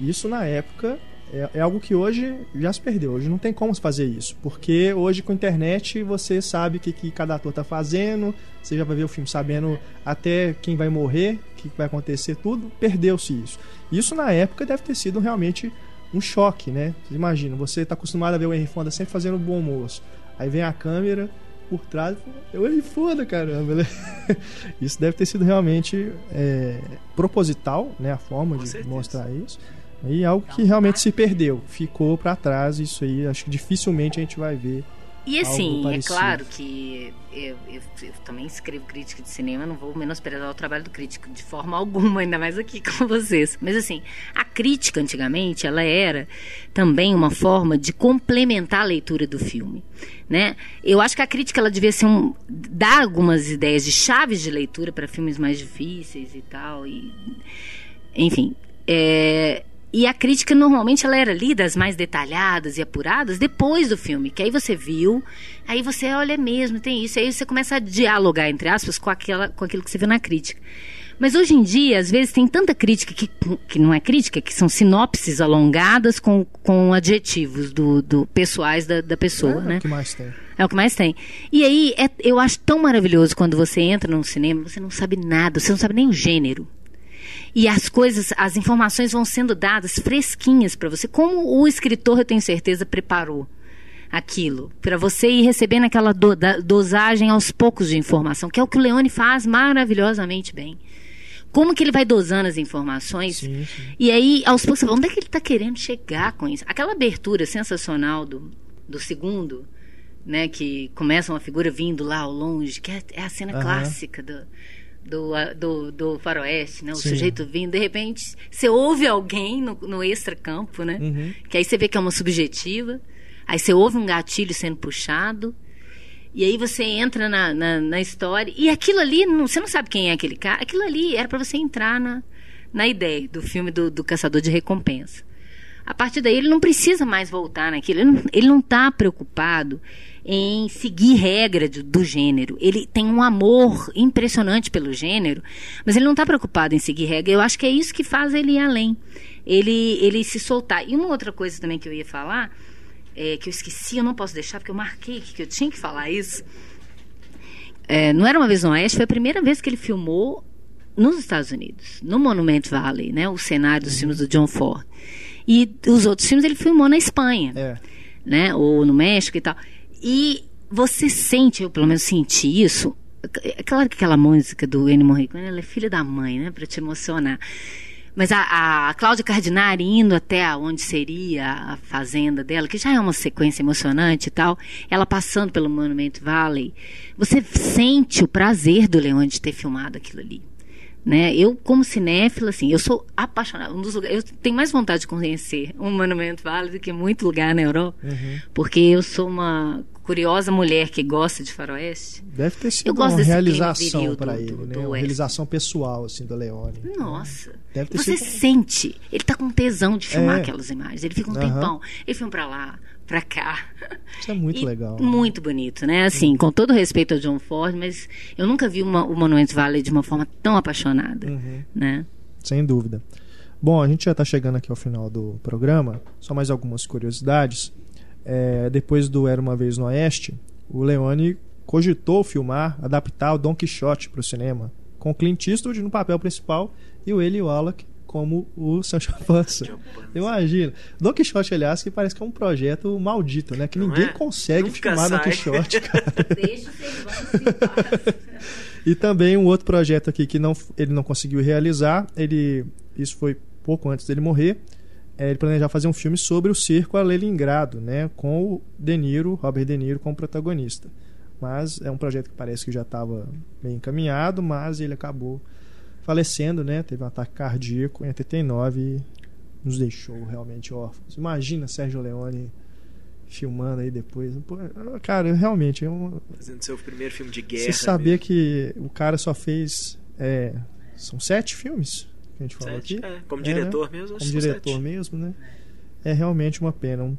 Speaker 1: Isso na época é, é, algo que hoje já se perdeu. Hoje não tem como fazer isso. Porque hoje com a internet você sabe o que, que cada ator está fazendo, você já vai ver o filme sabendo até quem vai morrer, o que vai acontecer, tudo. Perdeu-se isso. Isso na época deve ter sido realmente um choque, né? Imagina, você está acostumado a ver o Henry Fonda sempre fazendo bom moço. Aí vem a câmera por trás, eu Henry Fonda, caramba. Né? isso deve ter sido realmente é, proposital, né? A forma Com de certeza. mostrar isso. E algo que realmente se perdeu, ficou para trás. Isso aí, acho que dificilmente a gente vai ver
Speaker 2: e assim, é claro que eu, eu, eu, também escrevo crítica de cinema, não vou menosprezar o trabalho do crítico de forma alguma, ainda mais aqui com vocês. Mas assim, a crítica antigamente, ela era também uma forma de complementar a leitura do filme, né? Eu acho que a crítica ela devia ser um dar algumas ideias de chaves de leitura para filmes mais difíceis e tal e enfim, é, e a crítica normalmente ela era lida as mais detalhadas e apuradas depois do filme, que aí você viu, aí você olha mesmo, tem isso, aí você começa a dialogar entre aspas com aquela com aquilo que você viu na crítica. Mas hoje em dia, às vezes tem tanta crítica que, que não é crítica, que são sinopses alongadas com, com adjetivos do, do pessoais da, da pessoa, é, né?
Speaker 1: É o que mais tem.
Speaker 2: É o que mais tem. E aí, é, eu acho tão maravilhoso quando você entra num cinema, você não sabe nada, você não sabe nem o gênero e as coisas, as informações vão sendo dadas fresquinhas para você. Como o escritor, eu tenho certeza, preparou aquilo para você ir recebendo aquela do, da, dosagem aos poucos de informação, que é o que o Leone faz maravilhosamente bem. Como que ele vai dosando as informações? Sim, sim. E aí, aos poucos, onde é que ele está querendo chegar com isso? Aquela abertura sensacional do, do segundo, né, que começa uma figura vindo lá ao longe, que é, é a cena uhum. clássica do, do, do, do faroeste, né? O Sim. sujeito vindo, de repente, você ouve alguém no, no extra-campo, né? Uhum. Que aí você vê que é uma subjetiva. Aí você ouve um gatilho sendo puxado. E aí você entra na, na, na história. E aquilo ali, não, você não sabe quem é aquele cara. Aquilo ali era para você entrar na, na ideia do filme do, do Caçador de Recompensa. A partir daí ele não precisa mais voltar naquilo. Ele não está preocupado em seguir regra do, do, gênero. Ele tem um amor impressionante pelo gênero, mas ele não está preocupado em seguir regra. Eu acho que é isso que faz ele ir além. Ele, ele se soltar. E uma outra coisa também que eu ia falar, é, que eu esqueci, eu não posso deixar, porque eu marquei que eu tinha que falar isso. É, não era uma vez no Oeste, foi a primeira vez que ele filmou nos Estados Unidos, no Monument Valley, né, o cenário dos uhum. filmes do John Ford. E os outros filmes ele filmou na Espanha, é. né, ou no México e tal. E você sente, eu pelo menos senti isso. É claro que aquela música do Ennio Morricone, ela é filha da mãe, né, para te emocionar. Mas a, a Cláudia Cardinari indo até onde seria a fazenda dela, que já é uma sequência emocionante e tal, ela passando pelo Monument Valley, você sente o prazer do Leone de ter filmado aquilo ali. Né? Eu, como cinéfila, assim, eu sou apaixonada. Um dos lugares, eu tenho mais vontade de conhecer um monumento válido do que muito lugar na Europa, uhum. porque eu sou uma curiosa mulher que gosta de faroeste.
Speaker 1: Deve ter sido uma realização para ele, do, né? Uma realização pessoal assim do Leone.
Speaker 2: Nossa. Deve ter Você sido... sente, ele tá com tesão de filmar é. aquelas imagens. Ele fica um uhum. tempão, ele filma para lá, para cá.
Speaker 1: Isso é muito e legal.
Speaker 2: Muito bonito, né? Assim, com todo respeito ao John Ford, mas eu nunca vi uma, o Monument Valley de uma forma tão apaixonada, uhum. né?
Speaker 1: Sem dúvida. Bom, a gente já está chegando aqui ao final do programa. Só mais algumas curiosidades. É, depois do Era Uma Vez no Oeste, o Leone cogitou filmar, adaptar o Don Quixote para o cinema, com Clint Eastwood no papel principal e o Eli Wallach como o Sancho Panza. Imagina. Don Quixote, aliás, que parece que é um projeto maldito, né? Que Não ninguém é? consegue Nunca filmar sai. Don Quixote, cara. Deixa E também um outro projeto aqui que não, ele não conseguiu realizar, ele isso foi pouco antes dele morrer, é, ele planejava fazer um filme sobre o circo a Leningrado, né, com o De Niro, Robert De Niro como protagonista. Mas é um projeto que parece que já estava bem encaminhado, mas ele acabou falecendo, né? Teve um ataque cardíaco em 89 e nos deixou realmente órfãos. Imagina Sérgio Leone filmando aí depois. Pô, cara, realmente é um...
Speaker 3: Fazendo seu primeiro filme de guerra.
Speaker 1: Você sabia mesmo. que o cara só fez. É, são sete filmes que a gente falou
Speaker 3: sete,
Speaker 1: aqui?
Speaker 3: É, como diretor
Speaker 1: é, né?
Speaker 3: mesmo.
Speaker 1: Como diretor
Speaker 3: sete.
Speaker 1: mesmo, né? É realmente uma pena. Um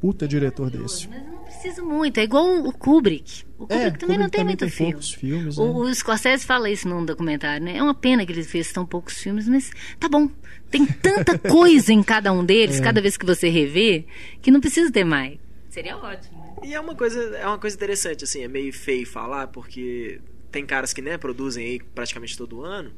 Speaker 1: puta diretor desse.
Speaker 2: Mas não precisa muito. É igual o Kubrick. O Kubrick
Speaker 1: É,
Speaker 2: também
Speaker 1: Kubrick
Speaker 2: não tem
Speaker 1: também
Speaker 2: muito
Speaker 1: tem
Speaker 2: filme.
Speaker 1: poucos filmes,
Speaker 2: O,
Speaker 1: né?
Speaker 2: o Scorsese fala isso num documentário, né? É uma pena que ele fez tão poucos filmes, mas tá bom. Tem tanta coisa em cada um deles,
Speaker 1: É.
Speaker 2: cada vez que você revê, que não precisa ter mais. Seria ótimo.
Speaker 3: E é uma coisa, é uma coisa interessante, assim, é meio feio falar, porque tem caras que né, produzem aí praticamente todo ano,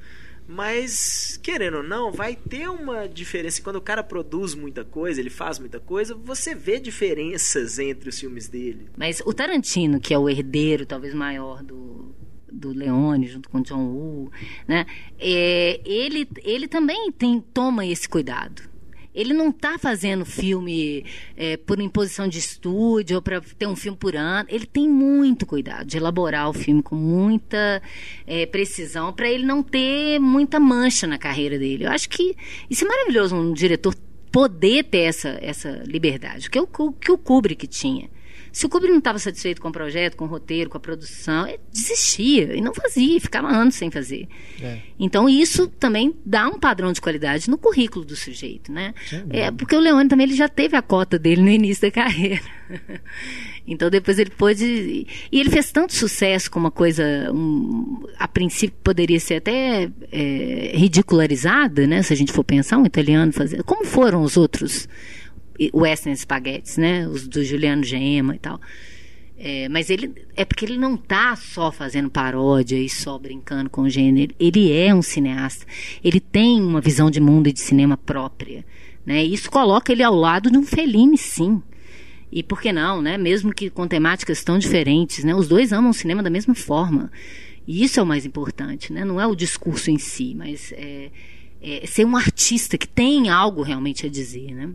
Speaker 3: mas querendo ou não, vai ter uma diferença. Quando o cara produz muita coisa, ele faz muita coisa, você vê diferenças entre os filmes dele.
Speaker 2: Mas o Tarantino, que é o herdeiro talvez maior do, do Leone, junto com John Woo, né? É, ele, ele também tem, toma esse cuidado. Ele não está fazendo filme é, por imposição de estúdio ou para ter um filme por ano. Ele tem muito cuidado de elaborar o filme com muita é, precisão para ele não ter muita mancha na carreira dele. Eu acho que isso é maravilhoso, um diretor poder ter essa, essa liberdade, que é o que o Kubrick tinha. Se o Kubrick não estava satisfeito com o projeto, com o roteiro, com a produção, ele desistia e não fazia, ficava anos sem fazer.
Speaker 1: É.
Speaker 2: Então isso também dá um padrão de qualidade no currículo do sujeito, né? É,
Speaker 1: dúvida.
Speaker 2: porque o Leone também ele já teve a cota dele no início da carreira. Então depois ele pôde. E ele fez tanto sucesso com uma coisa, um, a princípio poderia ser até é, ridicularizada, né? Se a gente for pensar, um italiano fazer. Como foram os outros Western Spaghettis, né? Os do Juliano Gema e tal. É, mas ele é porque ele não tá só fazendo paródia e só brincando com o gênero. Ele é um cineasta. Ele tem uma visão de mundo e de cinema própria. Né? Isso coloca ele ao lado de um Fellini, sim. E por que não, né? Mesmo que com temáticas tão diferentes, né? Os dois amam o cinema da mesma forma. E isso é o mais importante, né? Não é o discurso em si, mas é, é ser um artista que tem algo realmente a dizer, né?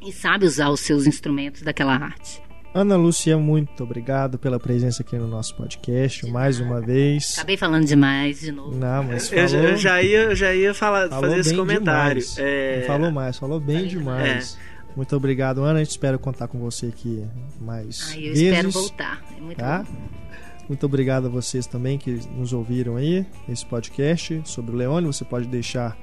Speaker 2: E sabe usar os seus instrumentos daquela arte.
Speaker 1: Ana Lúcia, muito obrigado pela presença aqui no nosso podcast, mais uma vez.
Speaker 2: Acabei falando demais de novo.
Speaker 1: Não, mas
Speaker 3: Eu,
Speaker 1: falou,
Speaker 3: eu já ia, eu já ia falar,
Speaker 1: falou
Speaker 3: fazer esse comentário.
Speaker 1: demais.
Speaker 3: É,
Speaker 1: falou mais, falou bem
Speaker 2: Falei
Speaker 1: demais. Muito obrigado, Ana. A gente espera contar com você aqui mais
Speaker 2: Ai, eu
Speaker 1: vezes.
Speaker 2: espero voltar. É muito
Speaker 1: tá?
Speaker 2: bom.
Speaker 1: Muito obrigado a vocês também que nos ouviram aí nesse podcast sobre o Leone. Você pode deixar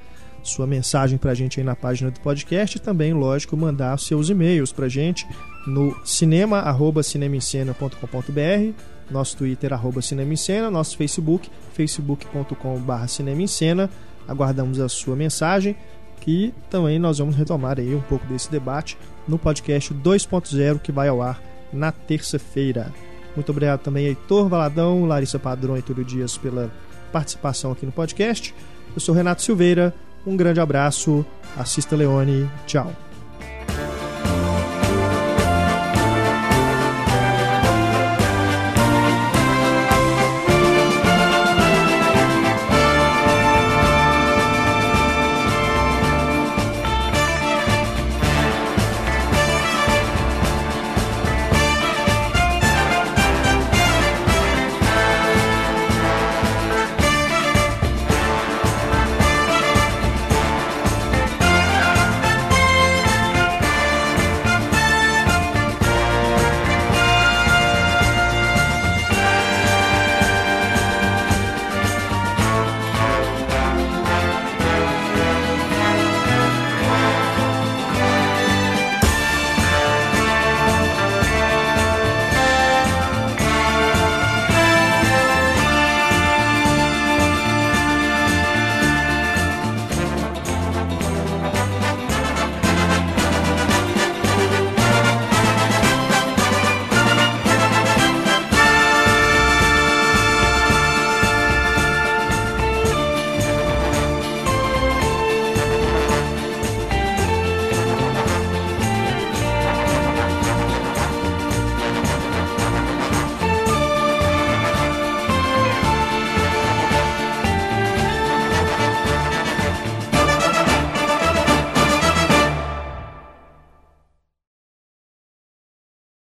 Speaker 1: sua mensagem pra gente aí na página do podcast e também, lógico, mandar seus e-mails pra gente no cinema@cinemaencena.com.br, nosso Twitter arroba Cinema em Cena, nosso Facebook facebook.com/barra Cinema em Cena. Aguardamos a sua mensagem que também nós vamos retomar aí um pouco desse debate no podcast 2.0 que vai ao ar na terça-feira. Muito obrigado também a Heitor Valadão, Larissa Padrão e Túlio Dias pela participação aqui no podcast. Eu sou Renato Silveira, um grande abraço, assista Leone, tchau.